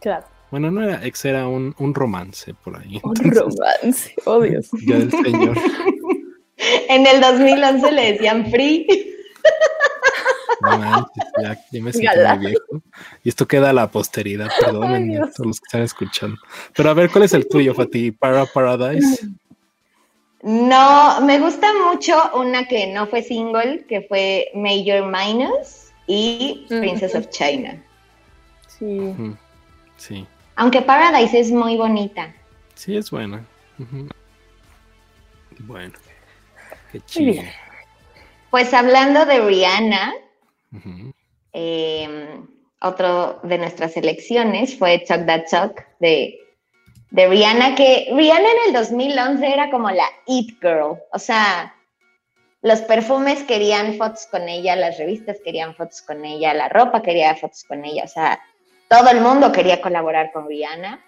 Claro. Bueno, no era ex, era un, un romance por ahí. Un romance. Oh, Dios. ya el señor. En el 2011 le decían Free. No manches, ya, ya me siento muy viejo. Y esto queda a la posteridad, perdónenme Dios. todos los que están escuchando. Pero a ver, ¿cuál es el tuyo, Fati? Para Paradise. No, me gusta mucho una que no fue single, que fue Major Minus y Mm. Princess of China. Sí. Sí, Aunque Paradise es muy bonita. sí, es buena. Bueno, qué chido. Pues hablando de Rihanna, eh, otro de nuestras elecciones fue Talk That Talk de, de Rihanna, que Rihanna en el 2011 era como la It Girl. O sea, los perfumes querían fotos con ella, las revistas querían fotos con ella, la ropa quería fotos con ella. O sea, todo el mundo quería colaborar con Rihanna.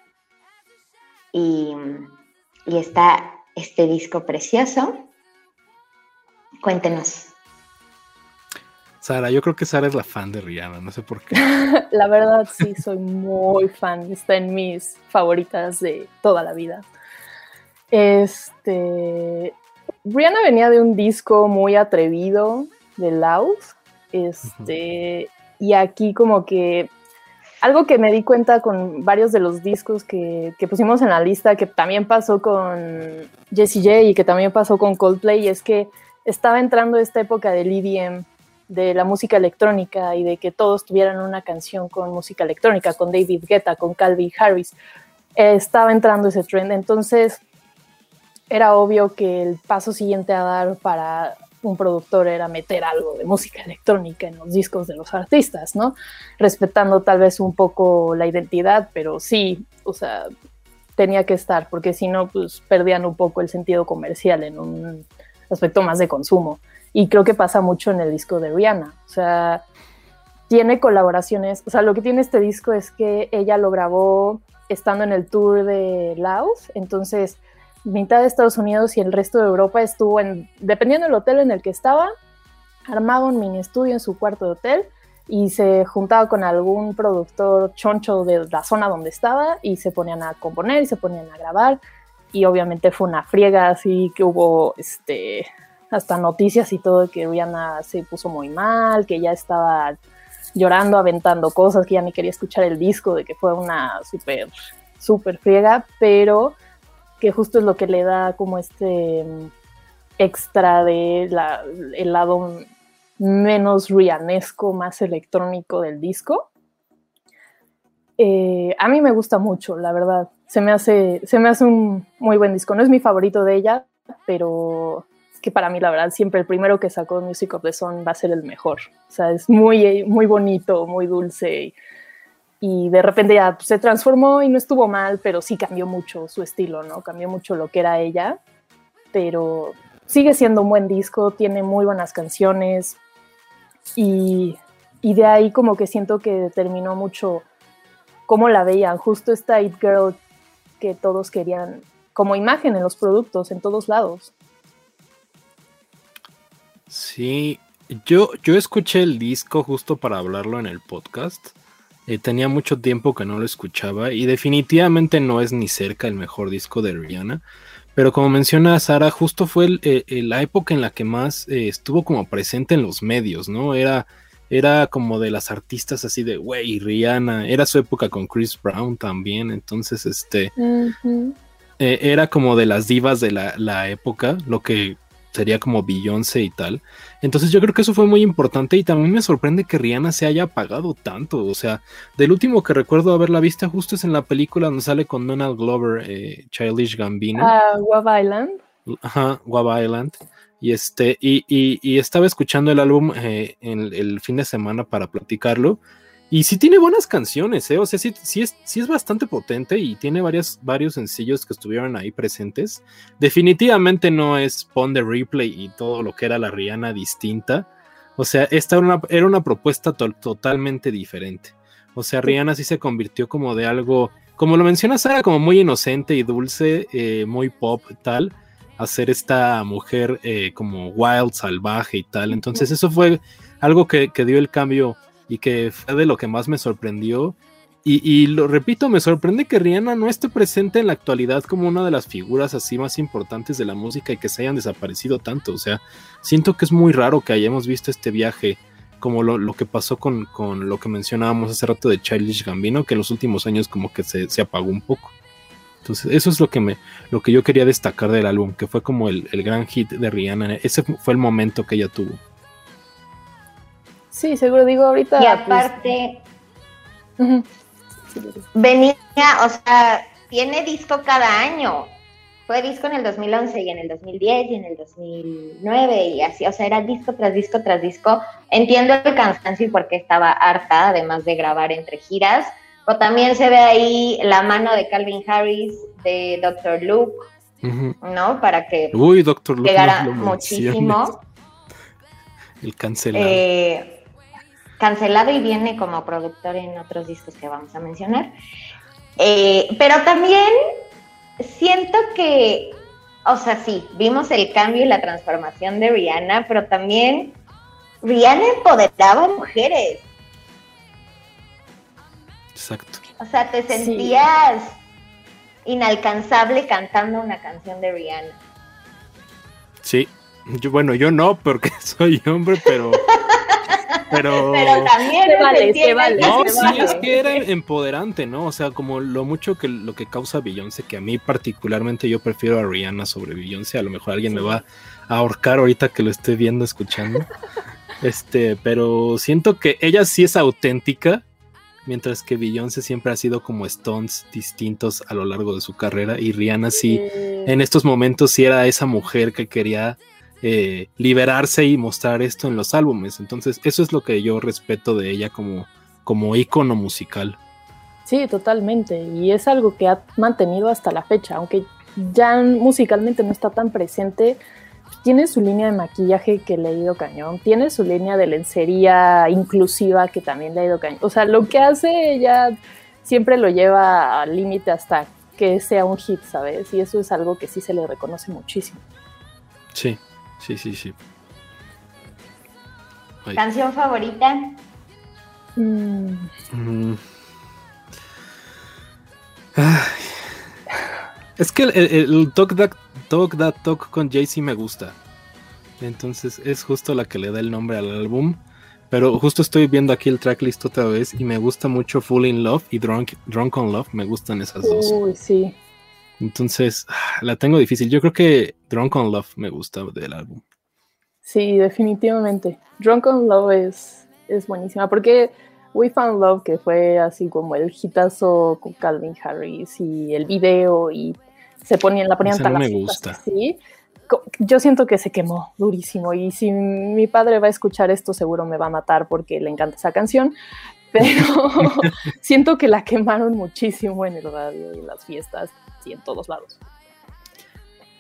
Y, y está este disco precioso. Cuéntenos. Sara, yo creo que Sara es la fan de Rihanna, no sé por qué. La verdad, sí, soy muy fan. Está en mis favoritas de toda la vida. Este. Rihanna venía de un disco muy atrevido de Loud. Este. Y aquí, como que. Algo que me di cuenta con varios de los discos que, que pusimos en la lista, que también pasó con Jessie J y que también pasó con Coldplay, es que estaba entrando esta época del EDM, de la música electrónica y de que todos tuvieran una canción con música electrónica, con David Guetta, con Calvin Harris. Eh, estaba entrando ese trend, entonces era obvio que el paso siguiente a dar para un productor era meter algo de música electrónica en los discos de los artistas, ¿no? Respetando tal vez un poco la identidad, pero sí, o sea, tenía que estar, porque si no, pues perdían un poco el sentido comercial en un aspecto más de consumo. Y creo que pasa mucho en el disco de Rihanna. O sea, tiene colaboraciones. O sea, lo que tiene este disco es que ella lo grabó estando en el tour de Laos. Entonces, mitad de Estados Unidos y el resto de Europa estuvo en, dependiendo del hotel en el que estaba, armaba un mini estudio en su cuarto de hotel y se juntaba con algún productor choncho de la zona donde estaba y se ponían a componer y se ponían a grabar. Y obviamente fue una friega así que hubo este hasta noticias y todo de que Rihanna se puso muy mal, que ya estaba llorando, aventando cosas, que ya ni quería escuchar el disco, de que fue una súper, súper friega, pero que justo es lo que le da como este extra de el lado menos rianesco, más electrónico del disco. Eh, a mí me gusta mucho, la verdad. Se me, hace, se me hace un muy buen disco. No es mi favorito de ella, pero es que para mí, la verdad, siempre el primero que sacó Music of the Sun va a ser el mejor. O sea, es muy, muy bonito, muy dulce. De repente ya se transformó y no estuvo mal, pero sí cambió mucho su estilo, ¿no? Cambió mucho lo que era ella. Pero sigue siendo un buen disco, tiene muy buenas canciones. Y, y de ahí como que siento que determinó mucho cómo la veían. Justo esta It Girl que todos querían como imagen en los productos, en todos lados. Sí, yo, yo escuché el disco justo para hablarlo en el podcast. Eh, tenía mucho tiempo que no lo escuchaba y definitivamente no es ni cerca el mejor disco de Rihanna. Pero como menciona Sara, justo fue eh, la época en la que más eh, estuvo como presente en los medios, ¿no? Era era como de las artistas así de, güey, Rihanna, era su época con Chris Brown también, entonces, este, eh, era como de las divas de la, época, lo que sería como Beyoncé y tal. Entonces yo creo que eso fue muy importante y también me sorprende que Rihanna se haya apagado tanto. O sea, del último que recuerdo haberla vista justo es en la película donde sale con Donald Glover, eh, Childish Gambino. Ah, uh, Island. Ajá, Guava Island. Y, este, y, estaba escuchando el álbum eh, en el fin de semana para platicarlo. Y sí tiene buenas canciones, ¿eh? O sea, sí, sí, es, sí es bastante potente y tiene varias, varios sencillos que estuvieron ahí presentes. Definitivamente no es Pon de Replay y todo lo que era la Rihanna distinta. O sea, esta era una, era una propuesta totalmente diferente. O sea, Rihanna sí se convirtió como de algo, como lo mencionas, era como muy inocente y dulce, eh, muy pop tal hacer esta mujer eh, como wild, salvaje y tal. Entonces eso fue algo que, dio el cambio y que fue de lo que más me sorprendió. Y, lo repito, me sorprende que Rihanna no esté presente en la actualidad como una de las figuras así más importantes de la música y que se hayan desaparecido tanto. O sea, siento que es muy raro que hayamos visto este viaje como lo, que pasó con, lo que mencionábamos hace rato de Childish Gambino, que en los últimos años como que se, se apagó un poco. Entonces, eso es lo que lo que yo quería destacar del álbum, que fue como el, gran hit de Rihanna. Ese fue el momento que ella tuvo. Sí, seguro digo ahorita. Y pues, aparte, venía, o sea, tiene disco cada año. Fue disco en el 2011 y en el 2010 y en el 2009 y así, o sea, era disco tras disco tras disco. Entiendo el cansancio y porque estaba harta, además de grabar entre giras o también se ve ahí la mano de Calvin Harris, de Dr. Luke, ¿no? Para que Uy, Dr. Luke pegara muchísimo. El cancelado. Eh, cancelado y viene como productor en otros discos que vamos a mencionar. Eh, pero también siento que, o sea, sí, vimos el cambio y la transformación de Rihanna, pero también Rihanna empoderaba a mujeres. Exacto. O sea, te sentías inalcanzable cantando una canción de Rihanna. Sí, yo, bueno, yo no, porque soy hombre, pero. Pero, pero también se vale, se vale. No, sí, es que era empoderante, ¿no? O sea, como lo mucho que lo que causa Beyoncé, que a mí particularmente yo prefiero a Rihanna sobre Beyoncé. A lo mejor alguien me va a ahorcar ahorita que lo estoy viendo, escuchando. Este, pero siento que ella sí es auténtica mientras que Beyoncé siempre ha sido como stones distintos a lo largo de su carrera y Rihanna sí, en estos momentos sí era esa mujer que quería eh, liberarse y mostrar esto en los álbumes. Entonces eso es lo que yo respeto de ella como, como ícono musical. Sí, totalmente. Y es algo que ha mantenido hasta la fecha, aunque ya musicalmente no está tan presente, tiene su línea de maquillaje que le ha ido cañón, tiene su línea de lencería inclusiva que también le ha ido cañón. O sea, lo que hace ella siempre lo lleva al límite hasta que sea un hit, ¿sabes? Y eso es algo que sí se le reconoce muchísimo. Sí, sí, sí, sí. ¿Canción favorita? Mm. Mm. Ay. Es que el, el- el Talk That Talk, That Talk con Jay-Z me gusta. Entonces es justo la que le da el nombre al álbum. Pero justo estoy viendo aquí el tracklist otra vez y me gusta mucho Full in Love y Drunk, Drunk on Love. Me gustan esas dos. Uy, sí. Entonces ah, la tengo difícil. Yo creo que Drunk on Love me gusta del álbum. Sí, definitivamente. Drunk on Love es, es buenísima porque We Found Love, que fue así como el hitazo con Calvin Harris y el video y se ponían, la ponían Esa no tan me gusta. así. Yo siento que se quemó durísimo y si mi padre va a escuchar esto seguro me va a matar porque le encanta esa canción, pero siento que la quemaron muchísimo en el radio y en las fiestas y en todos lados.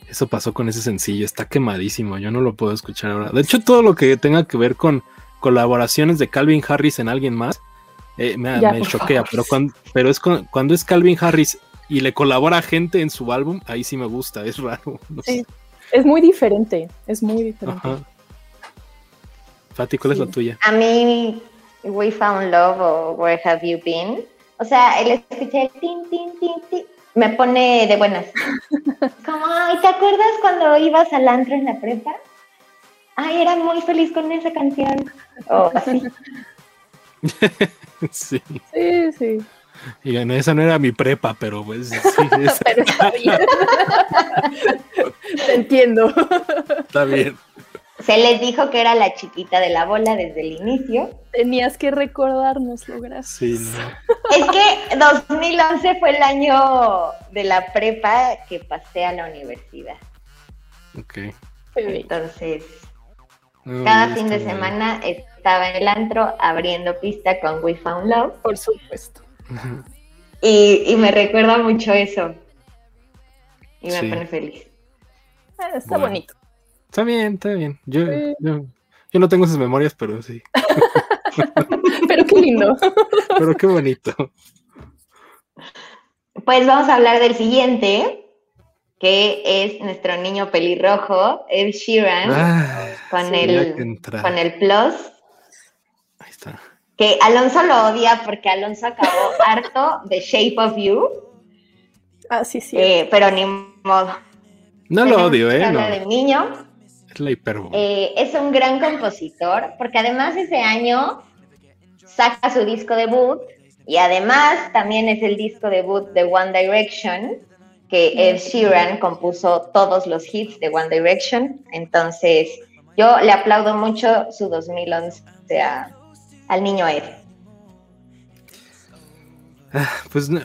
Eso pasó con ese sencillo, está quemadísimo, yo no lo puedo escuchar ahora. De hecho, todo lo que tenga que ver con colaboraciones de Calvin Harris en alguien más, eh, me, Ya, me choquea, favor. pero, cuando, pero es con- cuando es Calvin Harris y le colabora gente en su álbum, ahí sí me gusta, es raro. no Sí. sé. Es muy diferente, es muy diferente. Ajá. Fati, ¿cuál es la tuya? A mí, We Found Love o Where Have You Been? O sea, el escuchar tin, tin, tin, tin, me pone de buenas. Como, ay, ¿te acuerdas cuando ibas al antro en la prepa? Ay, era muy feliz con esa canción. O así. sí. Sí, sí. Y bueno, esa no era mi prepa, pero pues sí, esa Pero está bien. Te entiendo. está bien. Se les dijo que era la chiquita de la bola desde el inicio. Tenías que recordárnoslo, gracias. Sí, no. Es que 2011 fue el año de la prepa que pasé a la universidad. Ok. Entonces, No, cada fin de bien. semana estaba en el antro abriendo pista con We Found Love. Por supuesto. Y, y me recuerda mucho eso. Y me Sí. pone feliz. Ah, está Bueno. bonito. Está bien, está bien. Yo, Sí. yo, yo no tengo esas memorias, pero sí. Pero qué lindo. Pero qué bonito. Pues vamos a hablar del siguiente, que es nuestro niño pelirrojo, Ed Sheeran, Ah, con, el, con el plus. Ahí está. Que Alonso lo odia porque Alonso acabó harto de Shape of You, Ah, sí, sí. eh, pero ni modo. No lo odio, ¿eh? No. del niño. Es la hipérbole. Eh, es un gran compositor, porque además ese año saca su disco debut y además también es el disco debut de One Direction, que Ed Sheeran compuso todos los hits de One Direction. Entonces, yo le aplaudo mucho su 2011 a- al niño Ed. Ah, pues no.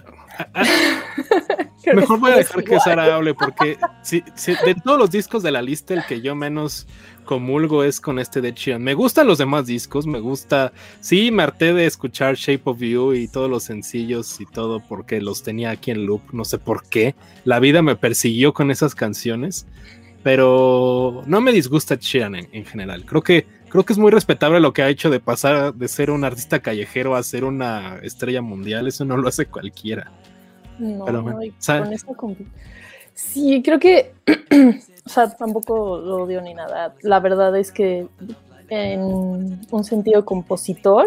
Mejor voy a dejar que. Sara hable porque si, si- de todos los discos de la lista el que yo menos comulgo es con este de Sheeran. Me gustan los demás discos, me gusta. Sí, me harté de escuchar Shape of You y todos los sencillos y todo porque los tenía aquí en loop, no sé por qué. La vida me persiguió con esas canciones, pero no me disgusta Sheeran en, en general. Creo que creo que es muy respetable lo que ha hecho de pasar de ser un artista callejero a ser una estrella mundial. Eso no lo hace cualquiera. No, Pero bueno, sa- con Sí, creo que, o sea, tampoco lo odio ni nada. La verdad es que en un sentido compositor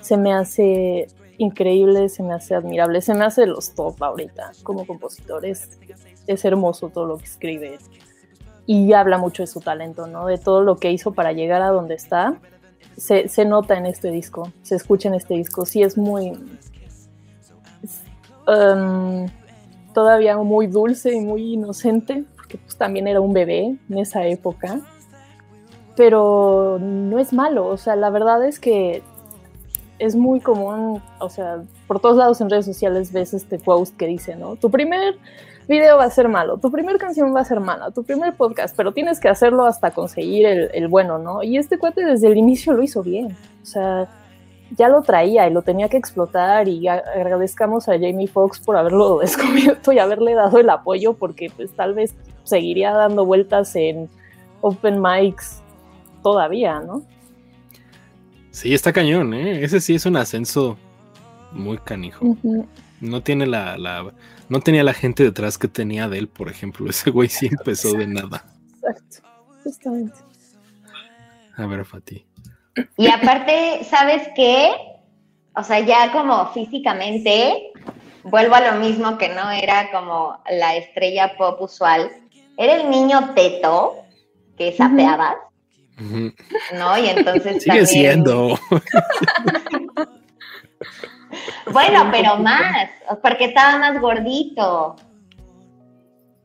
se me hace increíble, se me hace admirable, se me hace los top ahorita como compositor. Es, es hermoso todo lo que escribe y habla mucho de su talento, ¿no? De todo lo que hizo para llegar a donde está. Se, se nota en este disco, se escucha en este disco. Sí, es muy, um, todavía muy dulce y muy inocente, porque pues también era un bebé en esa época, pero no es malo, o sea, la verdad es que es muy común, o sea, por todos lados en redes sociales ves este post que dice, ¿no? Tu primer video va a ser malo, tu primer canción va a ser mala, tu primer podcast, pero tienes que hacerlo hasta conseguir el bueno, ¿no? Y este cuate desde el inicio lo hizo bien, o sea, ya lo traía y lo tenía que explotar y agradezcamos a Jamie Foxx por haberlo descubierto y haberle dado el apoyo porque pues tal vez seguiría dando vueltas en open mics todavía, ¿no? Sí, está cañón, ¿eh? Ese sí es un ascenso muy canijo. No tiene la, la, no tenía la gente detrás que tenía de él, por ejemplo. Ese güey sí empezó de nada. Exacto, justamente. A ver, Fati. Y aparte, ¿sabes qué? O sea, ya como físicamente, vuelvo a lo mismo que no era como la estrella pop usual. Era el niño teto que sapeabas. ¿no? Y entonces Sigue también... siendo. Bueno, pero más, porque estaba más gordito.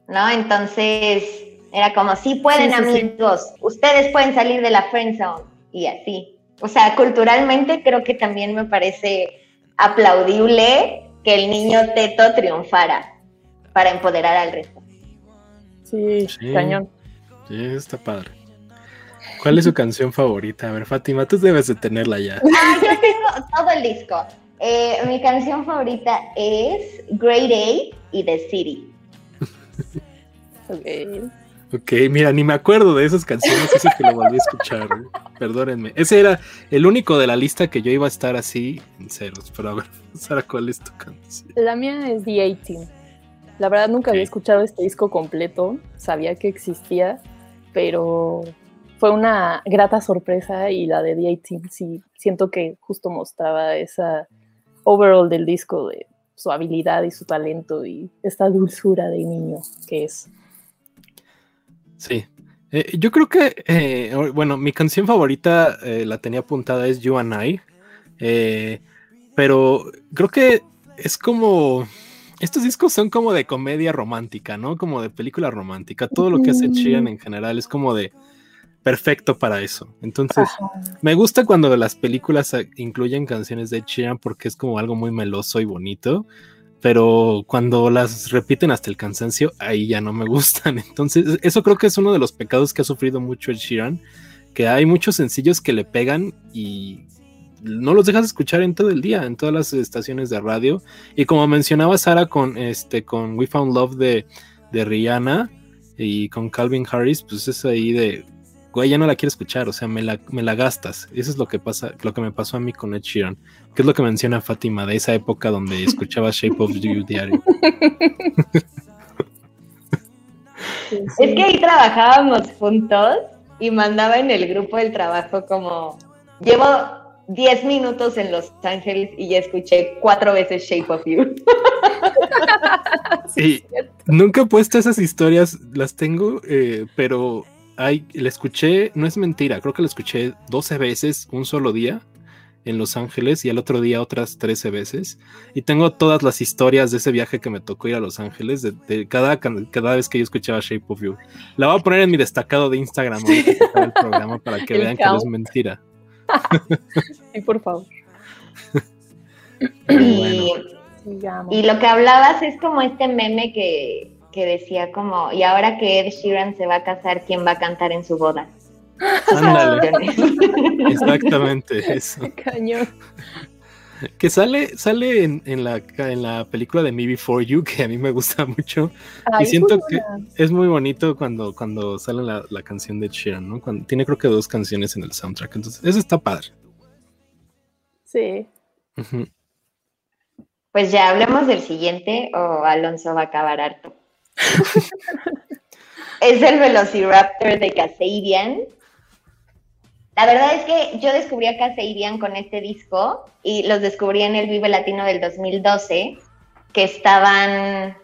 ¿No? Entonces, era como, sí pueden, Sí, sí, sí. amigos, ustedes pueden salir de la friendzone. Y así. O sea, culturalmente creo que también me parece aplaudible que el niño teto triunfara para empoderar al resto. Sí, Sí. cañón. Sí, está padre. ¿Cuál es su canción favorita? A ver, Fátima, tú debes de tenerla ya. Ah, yo tengo todo el disco. Eh, mi canción favorita es Great A y The City. Ok. Ok, mira, ni me acuerdo de esas canciones, eso que lo volví a escuchar. ¿eh? Perdónenme. Ese era el único de la lista que yo iba a estar así en ceros. Pero a ver, Sara, ¿cuál es tu canción? La mía es The 18. La verdad nunca había escuchado este disco completo, sabía que existía, pero fue una grata sorpresa y la de The 18 sí siento que justo mostraba esa overall del disco de su habilidad y su talento y esta dulzura de niño que es. Sí. Eh, yo creo que, eh, bueno, mi canción favorita eh, la tenía apuntada es You and I. pero creo que es como. Estos discos son como de comedia romántica, ¿no? Como de película romántica. Todo lo que hace. Sheeran en general es como de perfecto para eso. Entonces, Ajá. me gusta cuando las películas incluyen canciones de Sheeran porque es como algo muy meloso y bonito. Pero cuando las repiten hasta el cansancio, ahí ya no me gustan. Entonces, eso creo que es uno de los pecados que ha sufrido mucho Ed Sheeran. Que hay muchos sencillos que le pegan y no los dejas escuchar en todo el día, en todas las estaciones de radio. Y como mencionaba Sara con este, con We Found Love de, de Rihanna y con Calvin Harris, pues es ahí de güey, ya no la quiero escuchar, o sea, me la, me la gastas. Eso es lo que pasa, lo que me pasó a mí con Ed Sheeran, que es lo que menciona Fátima de esa época donde escuchaba Shape of You diario. Sí, Es que ahí trabajábamos juntos y mandaba en el grupo del trabajo como, llevo 10 minutos en Los Ángeles y ya escuché cuatro veces Shape of You. Sí, Y nunca he puesto esas historias, las tengo, eh, pero hay, la escuché, no es mentira, creo que la escuché 12 veces un solo día en Los Ángeles y al otro día otras 13 veces. Y tengo todas las historias de ese viaje que me tocó ir a Los Ángeles, de, de cada, cada vez que yo escuchaba Shape of You. La voy a poner en mi destacado de Instagram acabe el programa para que El vean que no es mentira. Sí, por favor. Y, bueno, Sigamos. y lo que hablabas es como este meme que, que decía como, y ahora que Ed Sheeran se va a casar, ¿quién va a cantar en su boda? ándale, exactamente eso. Cañón. Que sale, sale en, en la, en la película de Me Before You, que a mí me gusta mucho. Ay, siento que-. Es muy bonito cuando, cuando sale la, la canción de Sheeran, ¿no? Cuando, tiene creo que dos canciones en el soundtrack. Entonces, eso está padre. Sí. Pues ya hablemos del siguiente o Alonso va a acabar harto. Es el Velociraptor de Casadian. La verdad es que yo descubrí a Casadian con este disco y los descubrí en el Vive Latino del 2012, que estaban,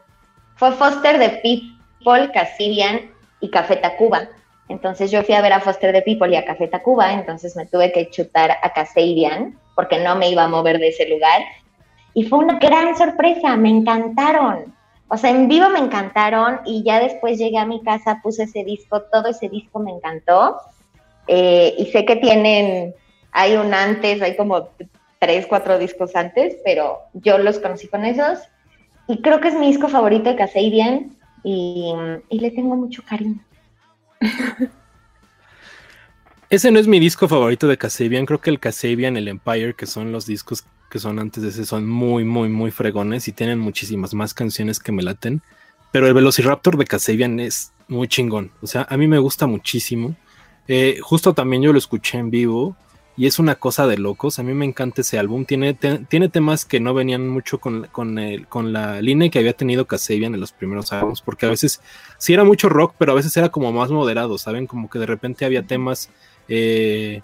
fue Foster de People, Casadian y Café Tacuba. Entonces yo fui a ver a Foster de People y a Café Tacuba, entonces me tuve que chutar a Casadian porque no me iba a mover de ese lugar. Y fue una gran sorpresa, me encantaron. O sea, en vivo me encantaron y ya después llegué a mi casa, puse ese disco, todo ese disco me encantó. Eh, y sé que tienen, hay un antes, hay como tres, cuatro discos antes, pero yo los conocí con esos. Y creo que es mi disco favorito de Casadian y, y le tengo mucho cariño. Ese no es mi disco favorito de Kasabian. Creo que el Kasabian, el Empire, que son los discos que son antes de ese, son muy, muy, muy fregones y tienen muchísimas más canciones que me laten. Pero el Velociraptor de Kasabian es muy chingón. O sea, a mí me gusta muchísimo. Eh, justo también yo lo escuché en vivo y es una cosa de locos. A mí me encanta ese álbum. Tiene, tiene temas que no venían mucho con, con, el, con la línea que había tenido Kasabian en los primeros álbumes, porque a veces sí era mucho rock, pero a veces era como más moderado, ¿saben? Como que de repente había temas, eh,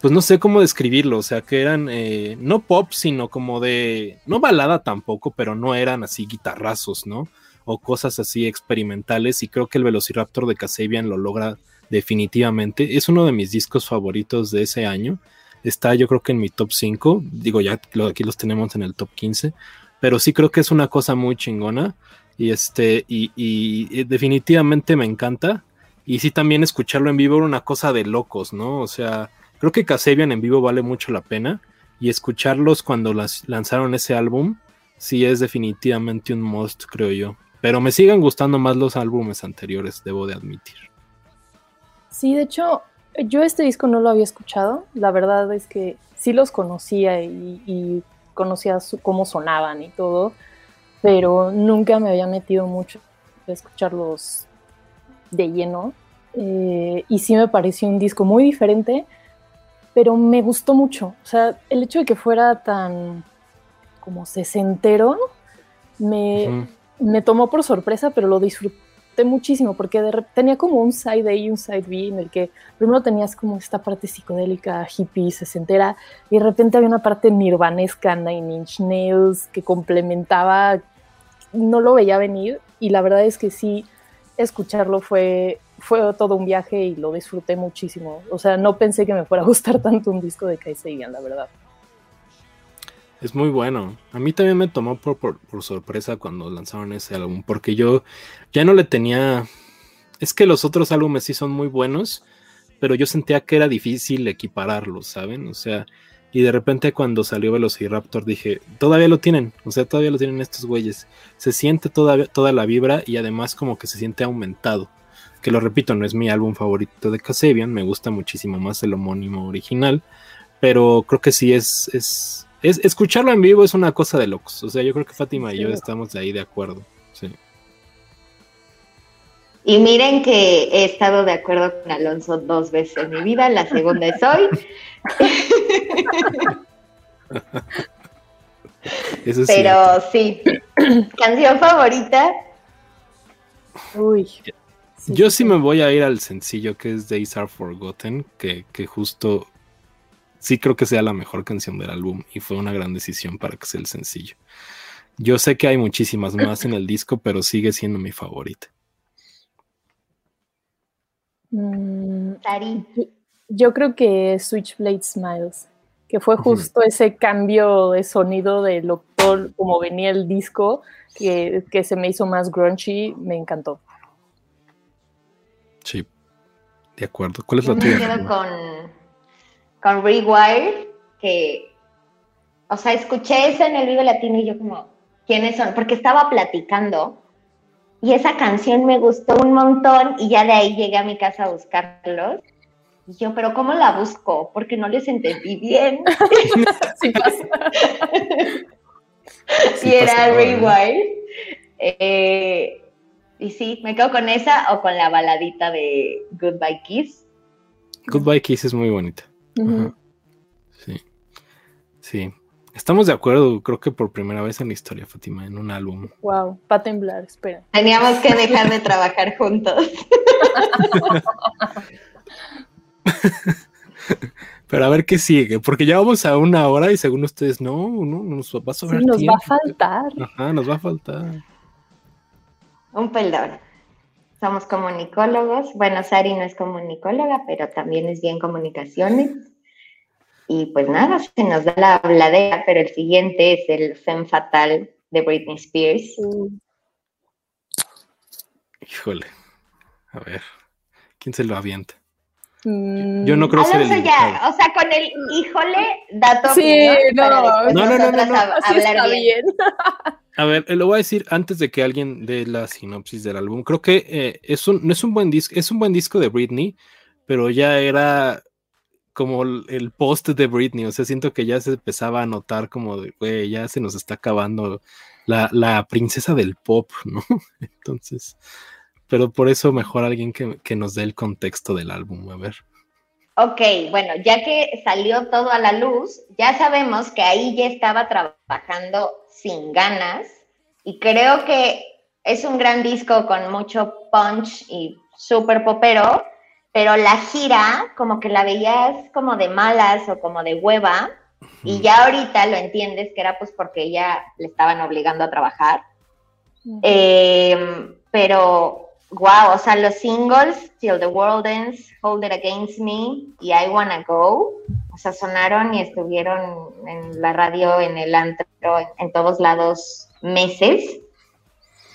pues no sé cómo describirlo, o sea, que eran eh, no pop, sino como de, no balada tampoco, pero no eran así guitarrazos, ¿no? O cosas así experimentales, y creo que el Velociraptor de Kasabian lo logra definitivamente. Es uno de mis discos favoritos de ese año. Está yo creo que en mi top 5. Digo, ya aquí los tenemos en el top 15. Pero sí creo que es una cosa muy chingona. Y este, y, definitivamente me encanta. Y sí también escucharlo en vivo era una cosa de locos, ¿no? O sea, creo que Kasabian en vivo vale mucho la pena. Y escucharlos cuando las lanzaron ese álbum, sí es definitivamente un must, creo yo. Pero me siguen gustando más los álbumes anteriores, debo de admitir. Sí, de hecho, yo este disco no lo había escuchado. La verdad es que sí los conocía y, conocía cómo sonaban y todo, pero nunca me había metido mucho a escucharlos de lleno. Eh, y sí me pareció un disco muy diferente, pero me gustó mucho. O sea, el hecho de que fuera tan como sesentero me, me tomó por sorpresa, pero lo disfruté muchísimo porque tenía como un side A y un side B en el que primero tenías como esta parte psicodélica, hippie, sesentera, y de repente había una parte nirvanesca, Nine Inch Nails, que complementaba, no lo veía venir, y la verdad es que sí, escucharlo fue, fue todo un viaje y lo disfruté muchísimo. O sea, no pensé que me fuera a gustar tanto un disco de Kaiseigan, la verdad. Es muy bueno. A mí también me tomó por, por, sorpresa cuando lanzaron ese álbum, porque yo ya no le tenía... Es que los otros álbumes sí son muy buenos, pero yo sentía que era difícil equipararlos, ¿saben? O sea, y de repente cuando salió Velociraptor dije, todavía lo tienen, o sea, todavía lo tienen estos güeyes. Se siente toda, toda la vibra y además como que se siente aumentado. Que lo repito, no es mi álbum favorito de Kasabian, me gusta muchísimo más el homónimo original, pero creo que sí es, es es, escucharlo en vivo es una cosa de locos. O sea, yo creo que Fátima y yo estamos de ahí de acuerdo. Sí. Y miren que he estado de acuerdo con Alonso dos veces en mi vida, la segunda es hoy. Pero sí, canción favorita. Uy. Yo sí me voy a ir al sencillo que es Days Are Forgotten, que, que justo sí creo que sea la mejor canción del álbum y fue una gran decisión para que sea el sencillo. Yo sé que hay muchísimas más en el disco, pero sigue siendo mi favorita. Mm, yo creo que Switchblade Smiles, que fue justo ese cambio de sonido de lo como venía el disco, que, se me hizo más grungy, me encantó. Sí, de acuerdo. ¿Cuál es la tuya? con con Rewire, que, o sea, escuché eso en el video latino y yo como, ¿quiénes son? Porque estaba platicando y esa canción me gustó un montón y ya de ahí llegué a mi casa a buscarlos. Y yo, pero ¿cómo la busco? Porque no les entendí bien. sí pasa. sí, era Rewire. Eh, y sí, me quedo con esa o con la baladita de Goodbye Kiss. Goodbye Kiss es muy bonita. Sí. Sí. Estamos de acuerdo, creo que por primera vez en la historia, Fátima, en un álbum. Wow, para temblar, espera. Teníamos que dejar de trabajar juntos. Pero a ver qué sigue, porque ya vamos a una hora y según ustedes, no, no, nos va a sobrar sí, nos va a faltar. Ajá, nos va a faltar. Un pelón somos comunicólogos. Bueno, Sari no es comunicóloga, pero también es bien comunicaciones. Y pues nada, se nos da la habladera, pero el siguiente es el Femme Fatal de Britney Spears. Híjole, a ver, ¿quién se lo avienta? Mm. Yo no creo ser el ya, o sea, con el híjole, dato. Sí, no, no, no, no, no, hablar bien. A ver, eh, lo voy a decir antes de que alguien dé la sinopsis del álbum. Creo que eh, es un, no es un buen disco, es un buen disco de Britney, pero ya era como el, post de Britney. O sea, siento que ya se empezaba a notar como de, güey, ya se nos está acabando la, la, princesa del pop, ¿no? Entonces, pero por eso mejor alguien que, que nos dé el contexto del álbum. A ver. ok, bueno, ya que salió todo a la luz, ya sabemos que ahí ya estaba trabajando sin ganas y creo que es un gran disco con mucho punch y súper popero, pero la gira como que la veías como de malas o como de hueva y ya ahorita lo entiendes que era pues porque ya le estaban obligando a trabajar. Em, pero, wow, o sea, los singles, Till the World Ends, Hold It Against Me y I Wanna Go, o sea, sonaron y estuvieron en la radio, en el antro, en, todos lados meses.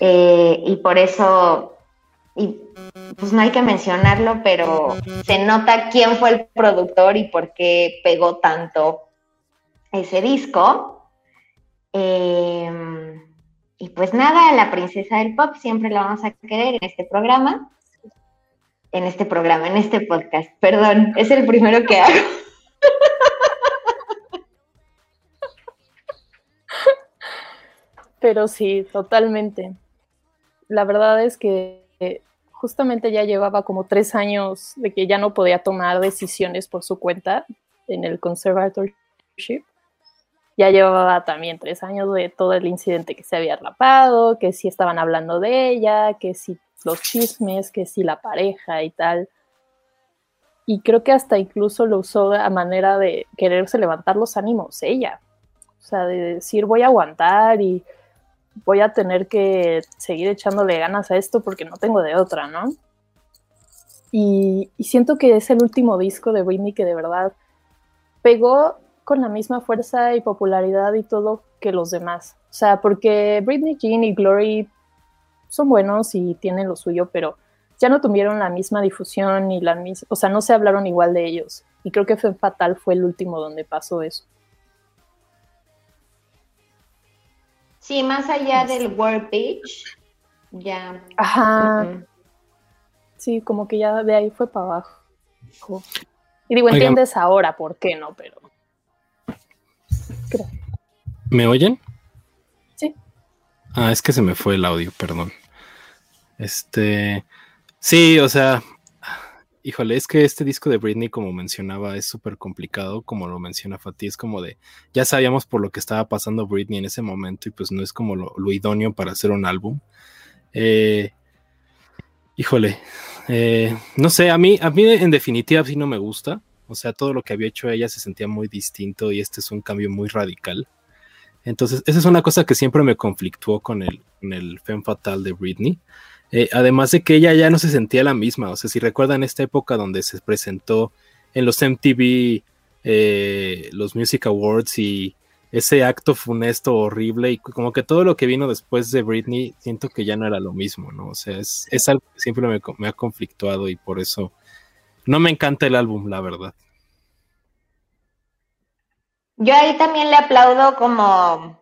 Eh, y por eso, y pues no hay que mencionarlo, pero se nota quién fue el productor y por qué pegó tanto ese disco. Em, y pues nada, la princesa del pop siempre la vamos a querer en este programa. En este programa, en este podcast. Perdón, es el primero que hago. Pero sí, totalmente. La verdad es que justamente ya llevaba como tres años de que ya no podía tomar decisiones por su cuenta en el conservatorship ya llevaba también tres años de todo el incidente que se había rapado, que si estaban hablando de ella, que si los chismes, que si la pareja y tal. Y creo que hasta incluso lo usó a manera de quererse levantar los ánimos ella. O sea, de decir voy a aguantar y voy a tener que seguir echándole ganas a esto porque no tengo de otra, ¿no? Y, y siento que es el último disco de Britney que de verdad pegó con la misma fuerza y popularidad y todo que los demás. O sea, porque Britney Jean y Glory son buenos y tienen lo suyo, pero ya no tuvieron la misma difusión y la misma, o sea, no se hablaron igual de ellos. Y creo que fue fatal fue el último donde pasó eso. Sí, más allá del World Beach, ya. Ajá. Sí, como que ya de ahí fue para abajo. Y digo, entiendes ahora por qué no, pero ¿Me oyen? Sí. Ah, es que se me fue el audio, perdón. Este. Sí, o sea. Híjole, es que este disco de Britney, como mencionaba, es súper complicado, como lo menciona Fatih, es como de, ya sabíamos por lo que estaba pasando Britney en ese momento y pues no es como lo, idóneo para hacer un álbum. Eh, híjole, eh, no sé, a mí, a mí en definitiva sí no me gusta, o sea, todo lo que había hecho ella se sentía muy distinto y este es un cambio muy radical. Entonces, esa es una cosa que siempre me conflictuó con el, el Femme Fatal de Britney. Eh, además de que ella ya no se sentía la misma. O sea, si recuerdan esta época donde se presentó en los MTV, eh, los Music Awards y ese acto funesto horrible y como que todo lo que vino después de Britney, siento que ya no era lo mismo, ¿no? O sea, es, algo que siempre me ha conflictuado y por eso no me encanta el álbum, la verdad. Yo ahí también le aplaudo como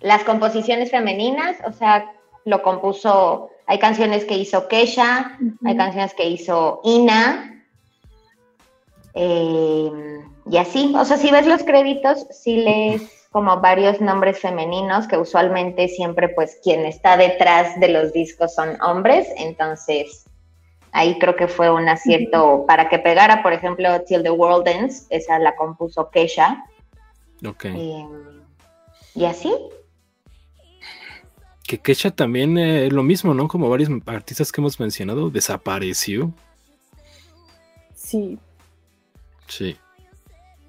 las composiciones femeninas, o sea, lo compuso, hay canciones que hizo Kesha, hay canciones que hizo Ina, em, y así, o sea, si ves los créditos, sí lees como varios nombres femeninos, que usualmente siempre pues quien está detrás de los discos son hombres, entonces ahí creo que fue un acierto para que pegara, por ejemplo, Till the World Ends, esa la compuso Kesha. Ok. Em, y así. Que Kesha también es eh, lo mismo, ¿no? Como varios artistas que hemos mencionado, desapareció. Sí. Sí.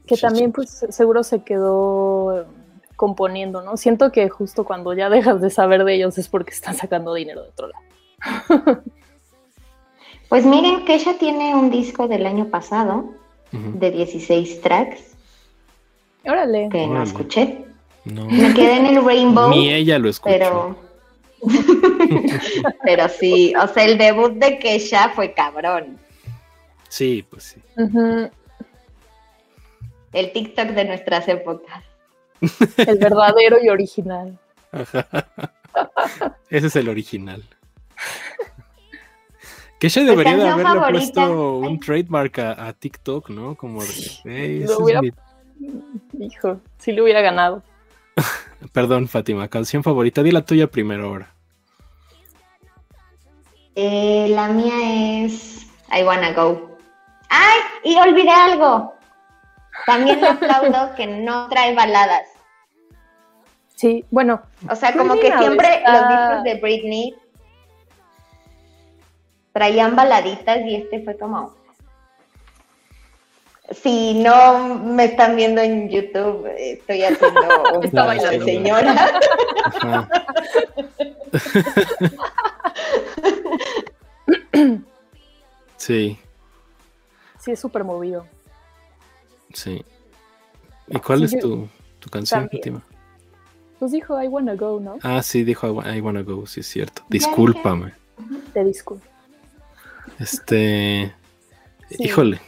Que también, pues, seguro se quedó componiendo, ¿no? Siento que justo cuando ya dejas de saber de ellos es porque están sacando dinero de otro lado. Pues miren, Kesha tiene un disco del año pasado de 16 tracks. Órale. Que no escuché. Me quedé en el Rainbow. Ni ella lo escuchó. Pero... pero sí, o sea, el debut de Kesha fue cabrón. Sí, pues sí. El TikTok de nuestras épocas. El verdadero y original. Ese es el original. Que ella debería de haberle puesto un trademark a, TikTok, ¿no? Como Hijo, si le hubiera ganado. Perdón, Fátima, canción favorita, di la tuya primero ahora. Eh, la mía es I Wanna Go. ¡Ay! Y olvidé algo. También le aplaudo que no trae baladas. Sí, bueno. O sea, como que siempre los discos de Britney traían baladitas y este fue como. Si no me están viendo en YouTube, estoy haciendo un baile de señora. Sí. Sí, es súper movido. Sí. ¿Y cuál es tu, tu, canción última? Pues dijo I Wanna Go, ¿no? Ah, sí, dijo I, Wanna Go, sí es cierto. Discúlpame. Te disculpo. Este. Híjole.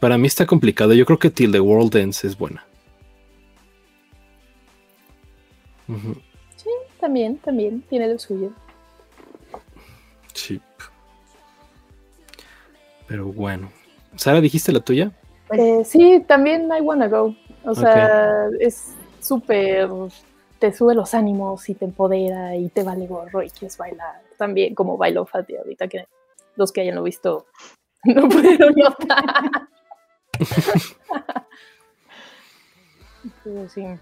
Para mí está complicado. Yo creo que Till the World Ends es buena. Sí, también, también. Tiene lo suyo. Sí. Pero bueno. Sara, ¿dijiste la tuya? Eh, sí, también I Wanna Go. O sea, es súper. Te sube los ánimos y te empodera y te vale gorro y quieres bailar. También como bailó Fati ahorita, que los que hayan visto no pudieron notar.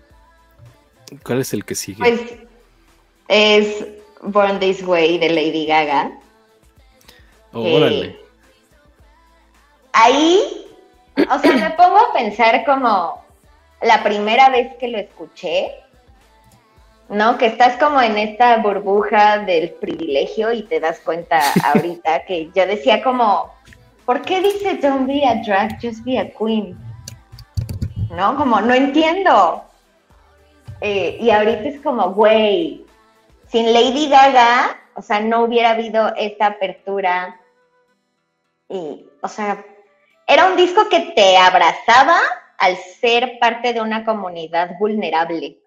¿Cuál es el que sigue? Pues es Born This Way de Lady Gaga. órale. Ahí, o sea, me pongo a pensar como la primera vez que lo escuché, ¿no? Que estás como en esta burbuja del privilegio y te das cuenta ahorita que yo decía como, ¿por qué dice don't be a drag, just be a queen? ¿No? Como, no entiendo. Eh, y ahorita es como, güey, sin Lady Gaga, o sea, no hubiera habido esta apertura. Y, o sea, era un disco que te abrazaba al ser parte de una comunidad vulnerable,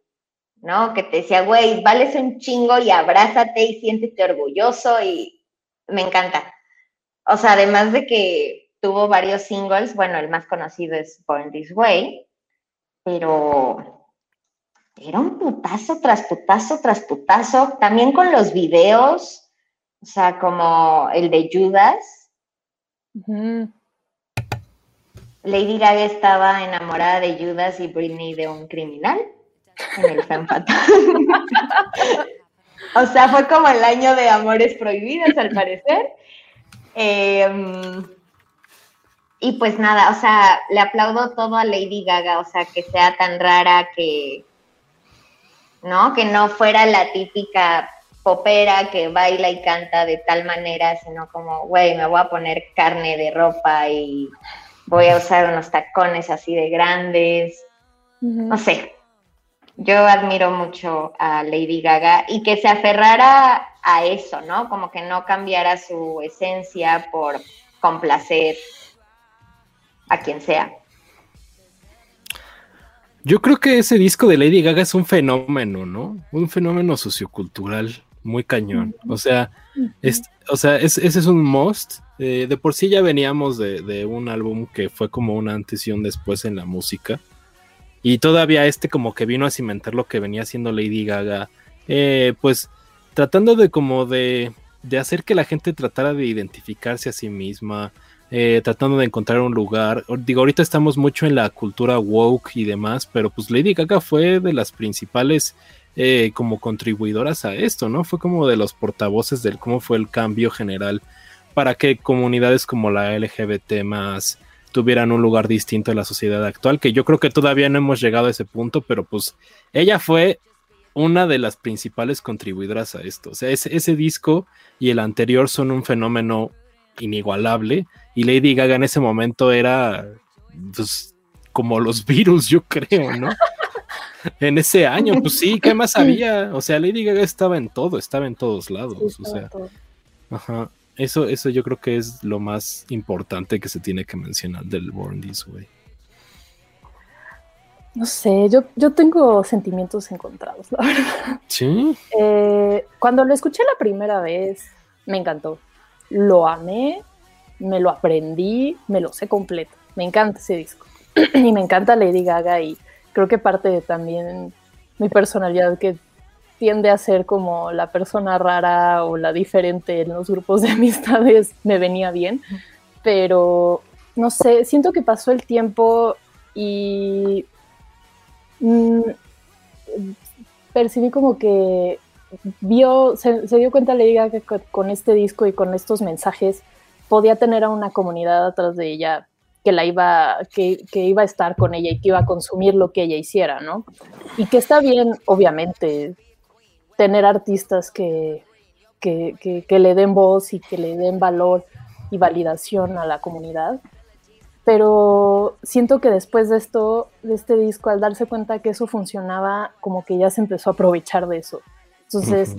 ¿no? Que te decía, güey, vales un chingo y abrázate y siéntete orgulloso y me encanta. O sea, además de que tuvo varios singles, bueno, el más conocido es Born This Way, pero era un putazo tras putazo tras putazo, también con los videos, o sea, como el de Judas. Lady Gaga estaba enamorada de Judas y Britney de un criminal en el o sea, fue como el año de amores prohibidos, al parecer. Em, y pues nada, o sea, le aplaudo todo a Lady Gaga, o sea, que sea tan rara que, ¿no? Que no fuera la típica popera que baila y canta de tal manera, sino como, güey, me voy a poner carne de ropa y voy a usar unos tacones así de grandes, no sé. Yo admiro mucho a Lady Gaga y que se aferrara a eso, ¿no? Como que no cambiara su esencia por complacer a quien sea. Yo creo que ese disco de Lady Gaga es un fenómeno, ¿no? Un fenómeno sociocultural muy cañón. O sea, es, o sea ese es un must. Eh, de por sí ya veníamos de, un álbum que fue como un antes y un después en la música. Y todavía este como que vino a cimentar lo que venía haciendo Lady Gaga. Eh, pues tratando de como de, de, hacer que la gente tratara de identificarse a sí misma. Eh, tratando de encontrar un lugar. Digo, ahorita estamos mucho en la cultura woke y demás, pero pues Lady Gaga fue de las principales eh, como contribuidoras a esto, ¿no? Fue como de los portavoces del cómo fue el cambio general para que comunidades como la LGBT más tuvieran un lugar distinto en la sociedad actual, que yo creo que todavía no hemos llegado a ese punto, pero pues ella fue una de las principales contribuidoras a esto. O sea, ese, ese disco y el anterior son un fenómeno inigualable y Lady Gaga en ese momento era pues, como los virus, yo creo, ¿no? en ese año, pues sí, ¿qué más había? O sea, Lady Gaga estaba en todo, estaba en todos lados, o sea. Ajá. Eso, eso yo creo que es lo más importante que se tiene que mencionar del Born This Way. No sé, yo, yo tengo sentimientos encontrados, la verdad. Sí. Eh, cuando lo escuché la primera vez, me encantó. Lo amé, me lo aprendí, me lo sé completo. Me encanta ese disco. y me encanta Lady Gaga y creo que parte de también mi personalidad que tiende a ser como la persona rara o la diferente en los grupos de amistades me venía bien, pero no sé, siento que pasó el tiempo y mm, percibí como que vio, se, dio cuenta le diga que con este disco y con estos mensajes podía tener a una comunidad atrás de ella que la iba, que, iba a estar con ella y que iba a consumir lo que ella hiciera, ¿no? Y que está bien, obviamente, tener artistas que, que, que, le den voz y que le den valor y validación a la comunidad. Pero siento que después de esto, de este disco, al darse cuenta que eso funcionaba, como que ya se empezó a aprovechar de eso. Entonces,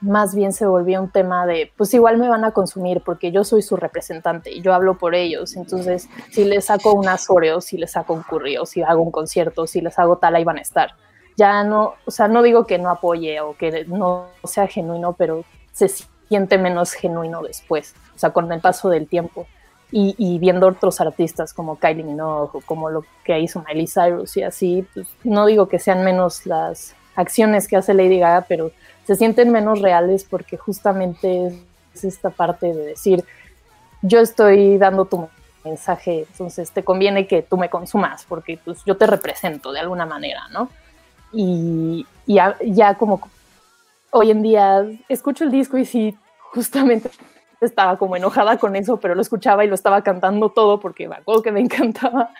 más bien se volvió un tema de, pues igual me van a consumir porque yo soy su representante y yo hablo por ellos. Entonces, si les saco unas Oreos, si les saco un curry o si hago un concierto, si les hago tal, ahí van a estar. Ya no, o sea, no digo que no apoye o que no sea genuino, pero se siente menos genuino después, o sea, con el paso del tiempo. Y, viendo otros artistas como Kylie Minogue o como lo que hizo Miley Cyrus y así, pues no digo que sean menos las acciones que hace Lady Gaga, pero se sienten menos reales porque justamente es esta parte de decir, yo estoy dando tu mensaje, entonces te conviene que tú me consumas porque pues yo te represento de alguna manera, ¿no? Y, ya, como hoy en día escucho el disco y sí, justamente estaba como enojada con eso, pero lo escuchaba y lo estaba cantando todo porque me acuerdo que me encantaba.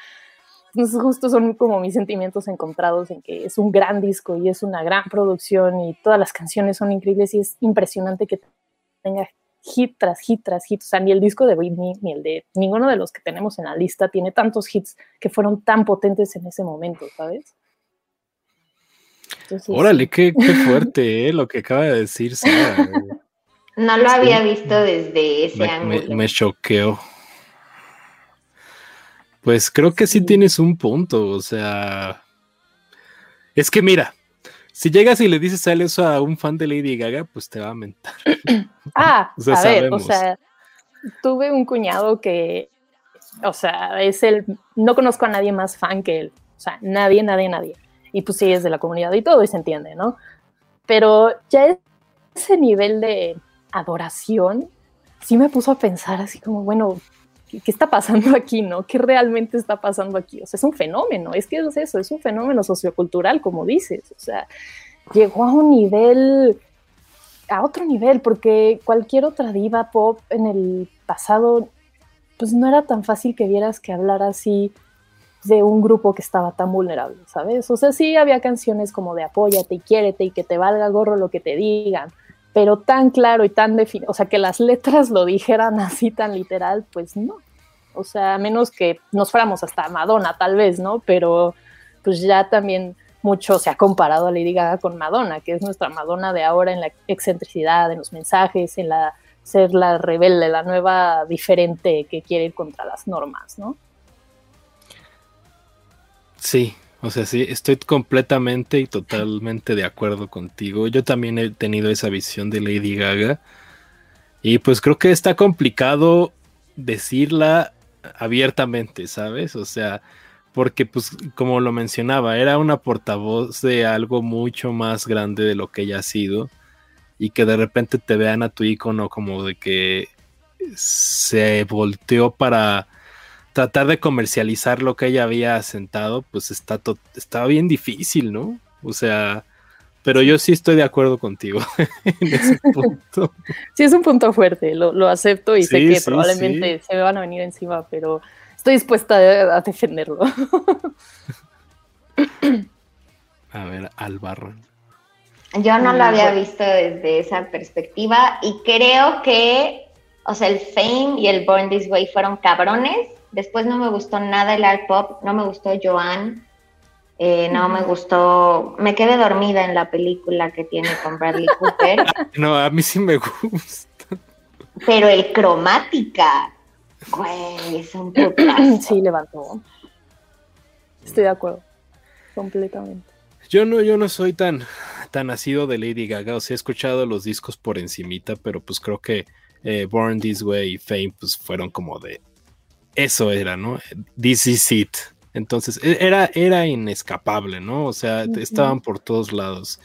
Entonces justo son como mis sentimientos encontrados en que es un gran disco y es una gran producción y todas las canciones son increíbles y es impresionante que tenga hit tras hit tras hit. O sea, ni el disco de Whitney ni el de ninguno de los que tenemos en la lista tiene tantos hits que fueron tan potentes en ese momento, ¿sabes? Órale, qué, fuerte ¿eh? lo que acaba de decir Sara. No lo había visto desde ese me, ángulo. me choqueó. Pues creo que sí, tienes un punto, o sea, es que mira, si llegas y le dices a eso a un fan de Lady Gaga, pues te va a mentar. Ah, a ver, o sea, tuve un cuñado que, o sea, es el, no conozco a nadie más fan que él, o sea, nadie, nadie, nadie. Y pues sí, es de la comunidad y todo, y se entiende, ¿no? Pero ya ese nivel de adoración sí me puso a pensar así como, bueno, ¿qué, está pasando aquí, no? ¿Qué realmente está pasando aquí? O sea, es un fenómeno, es que es eso, es un fenómeno sociocultural, como dices, o sea, llegó a un nivel, a otro nivel, porque cualquier otra diva pop en el pasado, pues no era tan fácil que vieras que hablara así de un grupo que estaba tan vulnerable, ¿sabes? O sea, sí había canciones como de apóyate y quiérete y que te valga gorro lo que te digan, pero tan claro y tan definido, o sea, que las letras lo dijeran así tan literal, pues no. O sea, a menos que nos fuéramos hasta Madonna, tal vez, ¿no? Pero pues ya también mucho se ha comparado a Lady Gaga con Madonna, que es nuestra Madonna de ahora en la excentricidad, en los mensajes, en la ser la rebelde, la nueva diferente que quiere ir contra las normas, ¿no? Sí, o sea, sí, estoy completamente y totalmente de acuerdo contigo. Yo también he tenido esa visión de Lady Gaga. Y pues creo que está complicado decirla abiertamente, ¿sabes? O sea, porque pues como lo mencionaba, era una portavoz de algo mucho más grande de lo que ella ha sido. Y que de repente te vean a tu icono como de que se volteó para tratar de comercializar lo que ella había asentado, pues está estaba bien difícil, ¿no? O sea, pero yo sí estoy de acuerdo contigo en ese punto. Sí, es un punto fuerte, lo, acepto y sé que probablemente se me van a venir encima, pero estoy dispuesta a, defenderlo. a ver, Albarro. Yo no lo había visto desde esa perspectiva y creo que, o sea, el Fame y el Born This Way fueron cabrones, Después no me gustó nada el art pop, no me gustó Joan, eh, no me gustó, me quedé dormida en la película que tiene con Bradley Cooper. no, a mí sí me gusta. Pero el cromática, güey, es un putazo. Sí, levantó. Estoy de acuerdo, completamente. Yo no, yo no soy tan, tan nacido de Lady Gaga, o sea, he escuchado los discos por encimita, pero pues creo que eh, Born This Way y Fame pues fueron como de, eso era, ¿no? This is it. Entonces, e, era, era inescapable, ¿no? O sea, estaban por todos lados.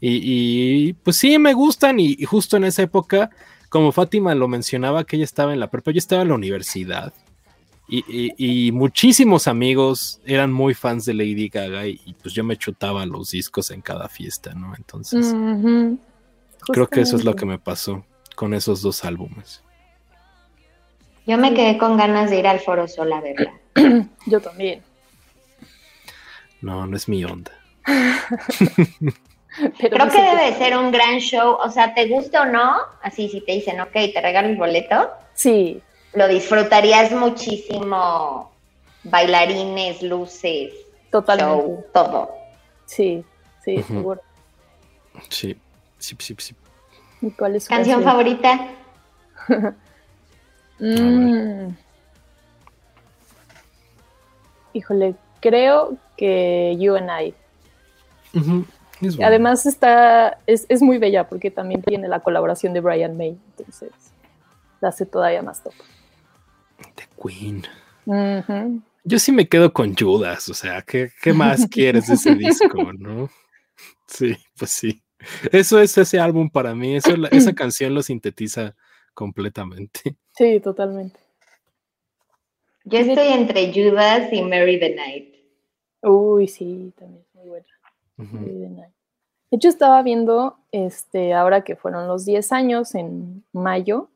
Y, pues sí, me gustan. Y, justo en esa época, como Fátima lo mencionaba, que ella estaba en la prepa, yo estaba en la universidad. Y, muchísimos amigos eran muy fans de Lady Gaga y, pues yo me chutaba los discos en cada fiesta, ¿no? Entonces, creo que eso es lo que me pasó con esos dos álbumes. Yo me quedé con ganas de ir al Foro Sol a verla. yo también. No, no es mi onda. Creo que debe ser un gran show, o sea, te gusta o no, así si te dicen, ok, te regalo el boleto. Sí, lo disfrutarías muchísimo. Bailarines, luces, Totalmente. todo. Sí, sí, seguro. Sí, sí, sí, sí. ¿Y cuál es su canción, favorita? Mm. Híjole, creo que You and I. Además está, es, es, muy bella porque también tiene la colaboración de Brian May, entonces la hace todavía más top. The Queen. Yo sí me quedo con Judas, o sea, ¿qué, más quieres de ese disco, no? Sí, pues sí. Eso es ese álbum para mí, eso, esa canción lo sintetiza completamente. Sí, totalmente. Yo estoy entre Judas y Mary the Night. Uy, sí, también es muy buena. Mary the Night. De hecho, estaba viendo, este, ahora que fueron los 10 años en mayo,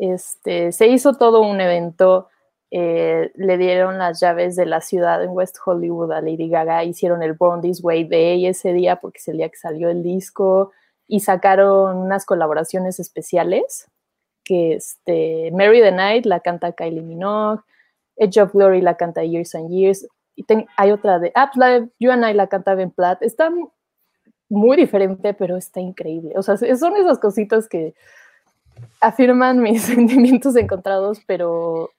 este, se hizo todo un evento, eh, le dieron las llaves de la ciudad en West Hollywood a Lady Gaga, hicieron el Born This Way Day ese día porque es el día que salió el disco y sacaron unas colaboraciones especiales que este, Mary the Night la canta Kylie Minogue, Edge of Glory la canta Years and Years, y hay otra de, ah, la You and I la canta Ben Platt, está muy diferente, pero está increíble. O sea, son esas cositas que afirman mis sentimientos encontrados, pero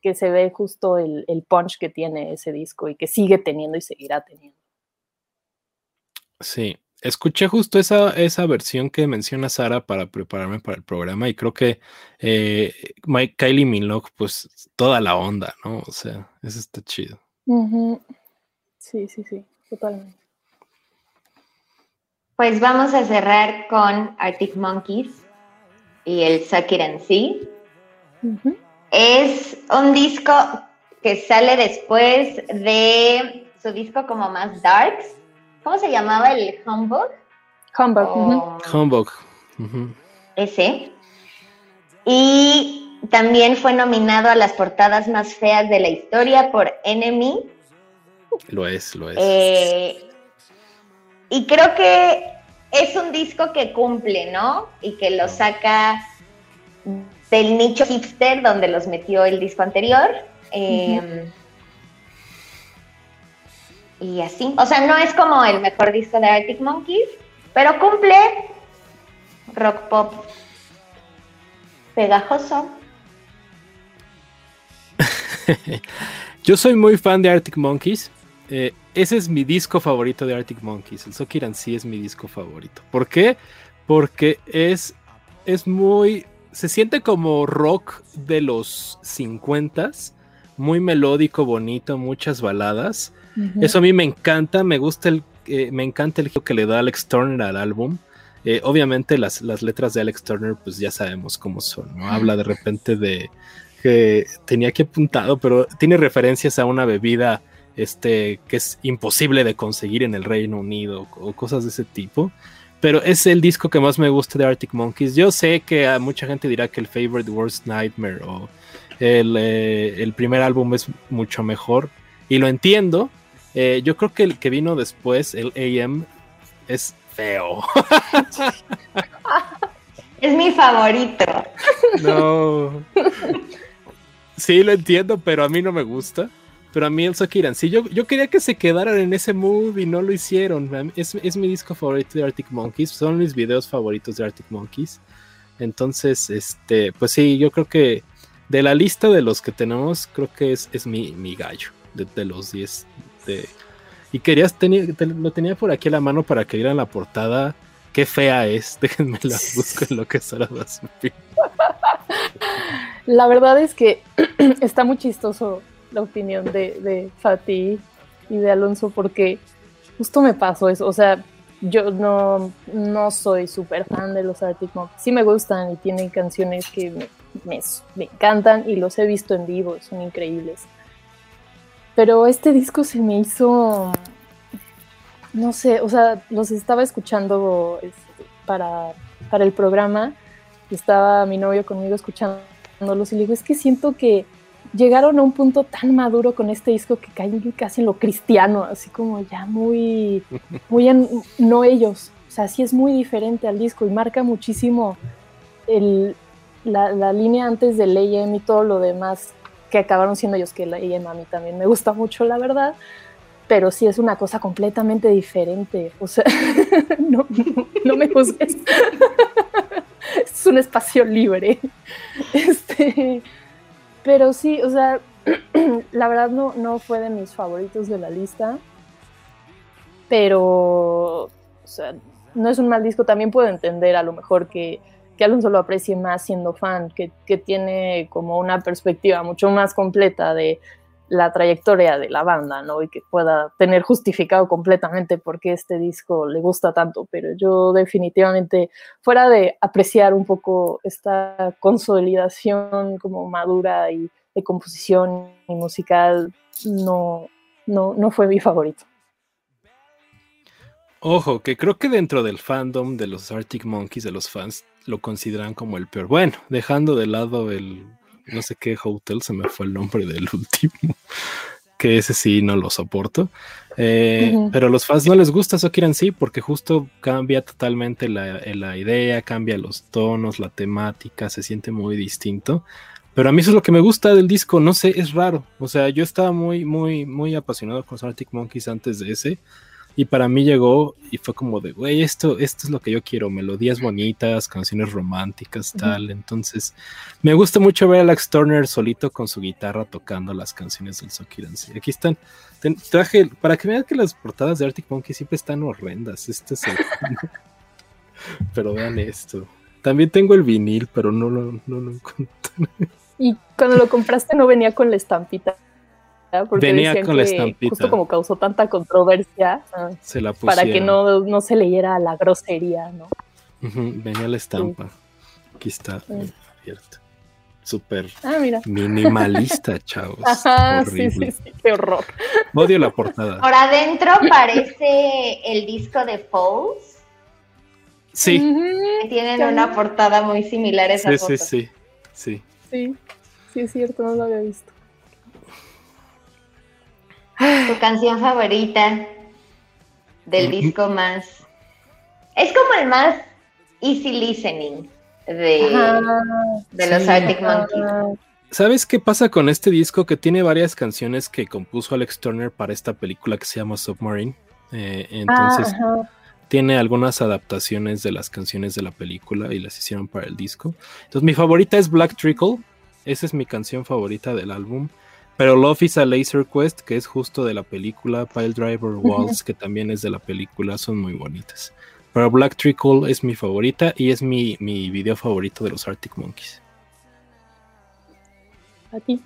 que se ve justo el, punch que tiene ese disco y que sigue teniendo y seguirá teniendo. Sí, escuché justo esa, esa versión que menciona Sara para prepararme para el programa y creo que eh, Mike, Kylie Minogue, pues toda la onda, ¿no? O sea, eso está chido. Sí, sí, sí, totalmente. Pues vamos a cerrar con Arctic Monkeys y el Suck en sí Es un disco que sale después de su disco como más darks. ¿Cómo se llamaba el Humbug? Humbug. Humbug. Ese. Y también fue nominado a las portadas más feas de la historia por Enemy. Lo es, lo es. Eh, y creo que es un disco que cumple, ¿no? Y que lo saca del nicho hipster donde los metió el disco anterior. Em, y así. O sea, no es como el mejor disco de Arctic Monkeys, pero cumple rock pop pegajoso. Yo soy muy fan de Arctic Monkeys. Eh, ese es mi disco favorito de Arctic Monkeys. El Sokiran sí es mi disco favorito. ¿Por qué? Porque es, es muy. Se siente como rock de los 50 muy melódico, bonito, muchas baladas. Eso a mí me encanta, me gusta el, eh, me encanta el giro que le da Alex Turner al álbum. Eh, obviamente las, las, letras de Alex Turner, pues ya sabemos cómo son, ¿no? Habla de repente de que tenía que apuntado, pero tiene referencias a una bebida este, que es imposible de conseguir en el Reino Unido o cosas de ese tipo. Pero es el disco que más me gusta de Arctic Monkeys. Yo sé que a mucha gente dirá que el Favorite Worst Nightmare o el, eh, primer álbum es mucho mejor. Y lo entiendo. Eh, yo creo que el que vino después, el AM, es feo. Es mi favorito. No. Sí, lo entiendo, pero a mí no me gusta. Pero a mí el Sokiran, sí, yo, yo quería que se quedaran en ese mood y no lo hicieron. Es, es, mi disco favorito de Arctic Monkeys, son mis videos favoritos de Arctic Monkeys. Entonces, este, pues sí, yo creo que de la lista de los que tenemos, creo que es, es mi, mi gallo, de, los 10. y querías, tener, lo tenía por aquí a la mano para que vieran la portada. Qué fea es, déjenme la busco en lo que es ahora La verdad es que está muy chistoso la opinión de, de Fati y de Alonso porque justo me pasó eso. O sea, yo no, no soy súper fan de los Arctic Monkeys. Sí me gustan y tienen canciones que me, me encantan y los he visto en vivo, son increíbles. Pero este disco se me hizo, no sé, o sea, los estaba escuchando este, para, para el programa estaba mi novio conmigo escuchándolos y le digo, es que siento que llegaron a un punto tan maduro con este disco que caen casi en lo cristiano, así como ya muy, muy en, no ellos, o sea, sí es muy diferente al disco y marca muchísimo el, la, línea antes de Leyem y todo lo demás que acabaron siendo ellos, que Leyem a mí también me gusta mucho, la verdad, pero sí es una cosa completamente diferente, o sea, no, no me juzgues, es un espacio libre, este pero sí, o sea, la verdad no, no fue de mis favoritos de la lista. Pero, o sea, no es un mal disco. También puedo entender a lo mejor que, que Alonso lo aprecie más siendo fan, que, que tiene como una perspectiva mucho más completa de, la trayectoria de la banda, ¿no? Y que pueda tener justificado completamente por qué este disco le gusta tanto, pero yo definitivamente, fuera de apreciar un poco esta consolidación como madura y de composición y musical, no, no, no fue mi favorito. Ojo, que creo que dentro del fandom de los Arctic Monkeys, de los fans, lo consideran como el peor. Bueno, dejando de lado el no sé qué hotel, se me fue el nombre del último, que ese sí no lo soporto. Eh, pero a los fans no les gusta eso quieren sí, porque justo cambia totalmente la, la, idea, cambia los tonos, la temática, se siente muy distinto. Pero a mí eso es lo que me gusta del disco, no sé, es raro. O sea, yo estaba muy, muy, muy apasionado con Arctic Monkeys antes de ese. Y para mí llegó y fue como de, güey, esto, esto es lo que yo quiero, melodías bonitas, canciones románticas, tal. Entonces, me gusta mucho ver a Alex Turner solito con su guitarra tocando las canciones del Socky Dance. Aquí están, traje, para que vean que las portadas de Arctic Monkey siempre están horrendas. Este es el... pero vean esto. También tengo el vinil, pero no lo, no lo encontré. Y cuando lo compraste no venía con la estampita. Porque Venía con la estampita. Justo como causó tanta controversia, se la para que no, no, se leyera la grosería, ¿no? venía la estampa. Aquí está abierto. Súper ah, minimalista, chavos. Ajá, sí, sí, sí, qué horror. Odio la portada. Por adentro parece el disco de Falls. Sí. Tienen una portada muy similar a esa sí, foto. Sí, sí, sí. Sí, sí, es cierto, no lo había visto. Tu canción favorita del disco más. Es como el más easy listening de, de los. Arctic Monkeys. ¿Sabes qué pasa con este disco? Que tiene varias canciones que compuso Alex Turner para esta película que se llama Submarine. Eh, entonces, Ah, ajá. tiene algunas adaptaciones de las canciones de la película y las hicieron para el disco. Entonces, mi favorita es Black Trickle. Esa es mi canción favorita del álbum. Pero Love is a Laser Quest, que es justo de la película, Pile Driver Waltz, que también es de la película, son muy bonitas. Pero Black Trickle es mi favorita y es mi, mi video favorito de los Arctic Monkeys. A ti.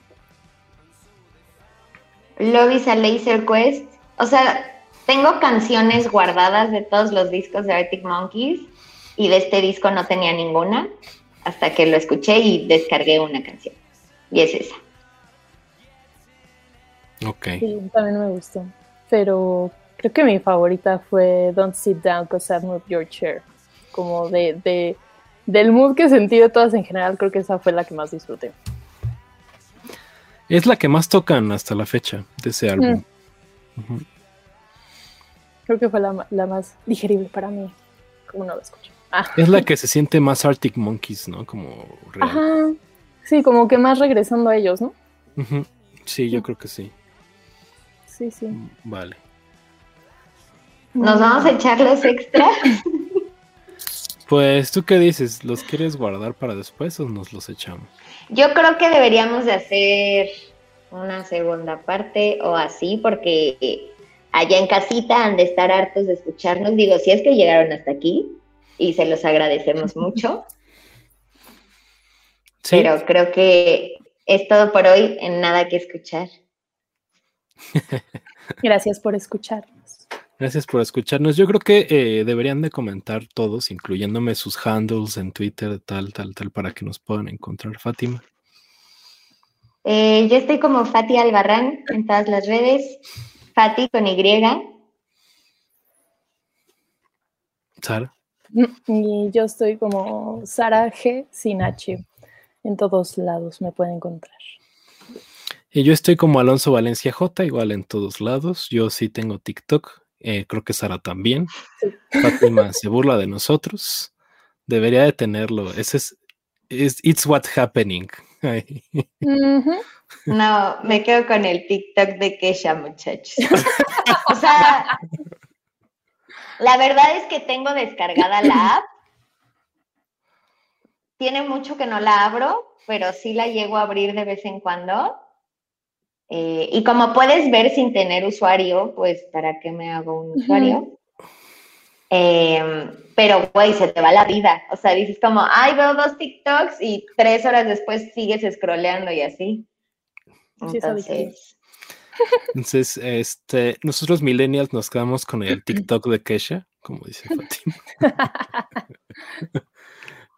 Love is a Laser Quest. O sea, tengo canciones guardadas de todos los discos de Arctic Monkeys y de este disco no tenía ninguna hasta que lo escuché y descargué una canción. Y es esa. Ok. Sí, también me gustó. Pero creo que mi favorita fue Don't Sit Down, Cause I've Moved Your Chair. Como de, de, del mood que sentí de todas en general, creo que esa fue la que más disfruté. Es la que más tocan hasta la fecha de ese álbum. Ujú. Creo que fue la, la más digerible para mí, como no lo escucho. Ah. Es la que se siente más Arctic Monkeys, ¿no? Como real. Ajá. Sí, como que más regresando a ellos, ¿no? Sí, yo creo que sí. Sí, sí. Vale. ¿Nos vamos a echar los extras? Pues, ¿tú qué dices? ¿Los quieres guardar para después o nos los echamos? Yo creo que deberíamos de hacer una segunda parte o así, porque allá en casita han de estar hartos de escucharnos. Digo, si es que llegaron hasta aquí y se los agradecemos mucho, Sí. pero creo que es todo por hoy en nada que escuchar. Gracias por escucharnos. Gracias por escucharnos. Yo creo que eh, deberían de comentar todos, incluyéndome sus handles en Twitter, tal, tal, tal, para que nos puedan encontrar, Fátima. Eh, yo estoy como Fati Albarrán en todas las redes. Fati con Y. Sara. Y yo estoy como Sara G sin H. En todos lados me pueden encontrar. Y yo estoy como Alonso Valencia J, igual en todos lados. Yo sí tengo TikTok. eh, creo que Sara también. Fátima se burla de nosotros. Debería de tenerlo. Ese es, es It's What Happening. No, me quedo con el TikTok de Kesha, muchachos. O sea, la verdad es que tengo descargada la app. Tiene mucho que no la abro, pero sí la llego a abrir de vez en cuando. Eh, y como puedes ver sin tener usuario, pues ¿para qué me hago un usuario? Eh, pero, güey, se te va la vida. O sea, dices como, ay, veo dos TikToks y tres horas después sigues scrolleando y así. Entonces, Entonces, este, nosotros millennials nos quedamos con el TikTok de Kesha, como dice Fátima.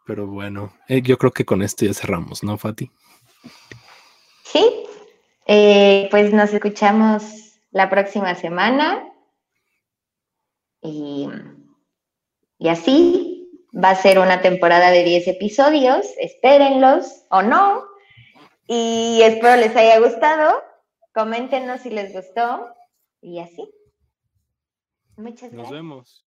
Pero bueno, eh, yo creo que con esto ya cerramos, ¿no, Fati? sí, Eh, pues nos escuchamos la próxima semana. Y, y así va a ser una temporada de 10 episodios. Espérenlos o no. Y espero les haya gustado. Coméntenos si les gustó. Y así. Muchas Nos gracias. vemos.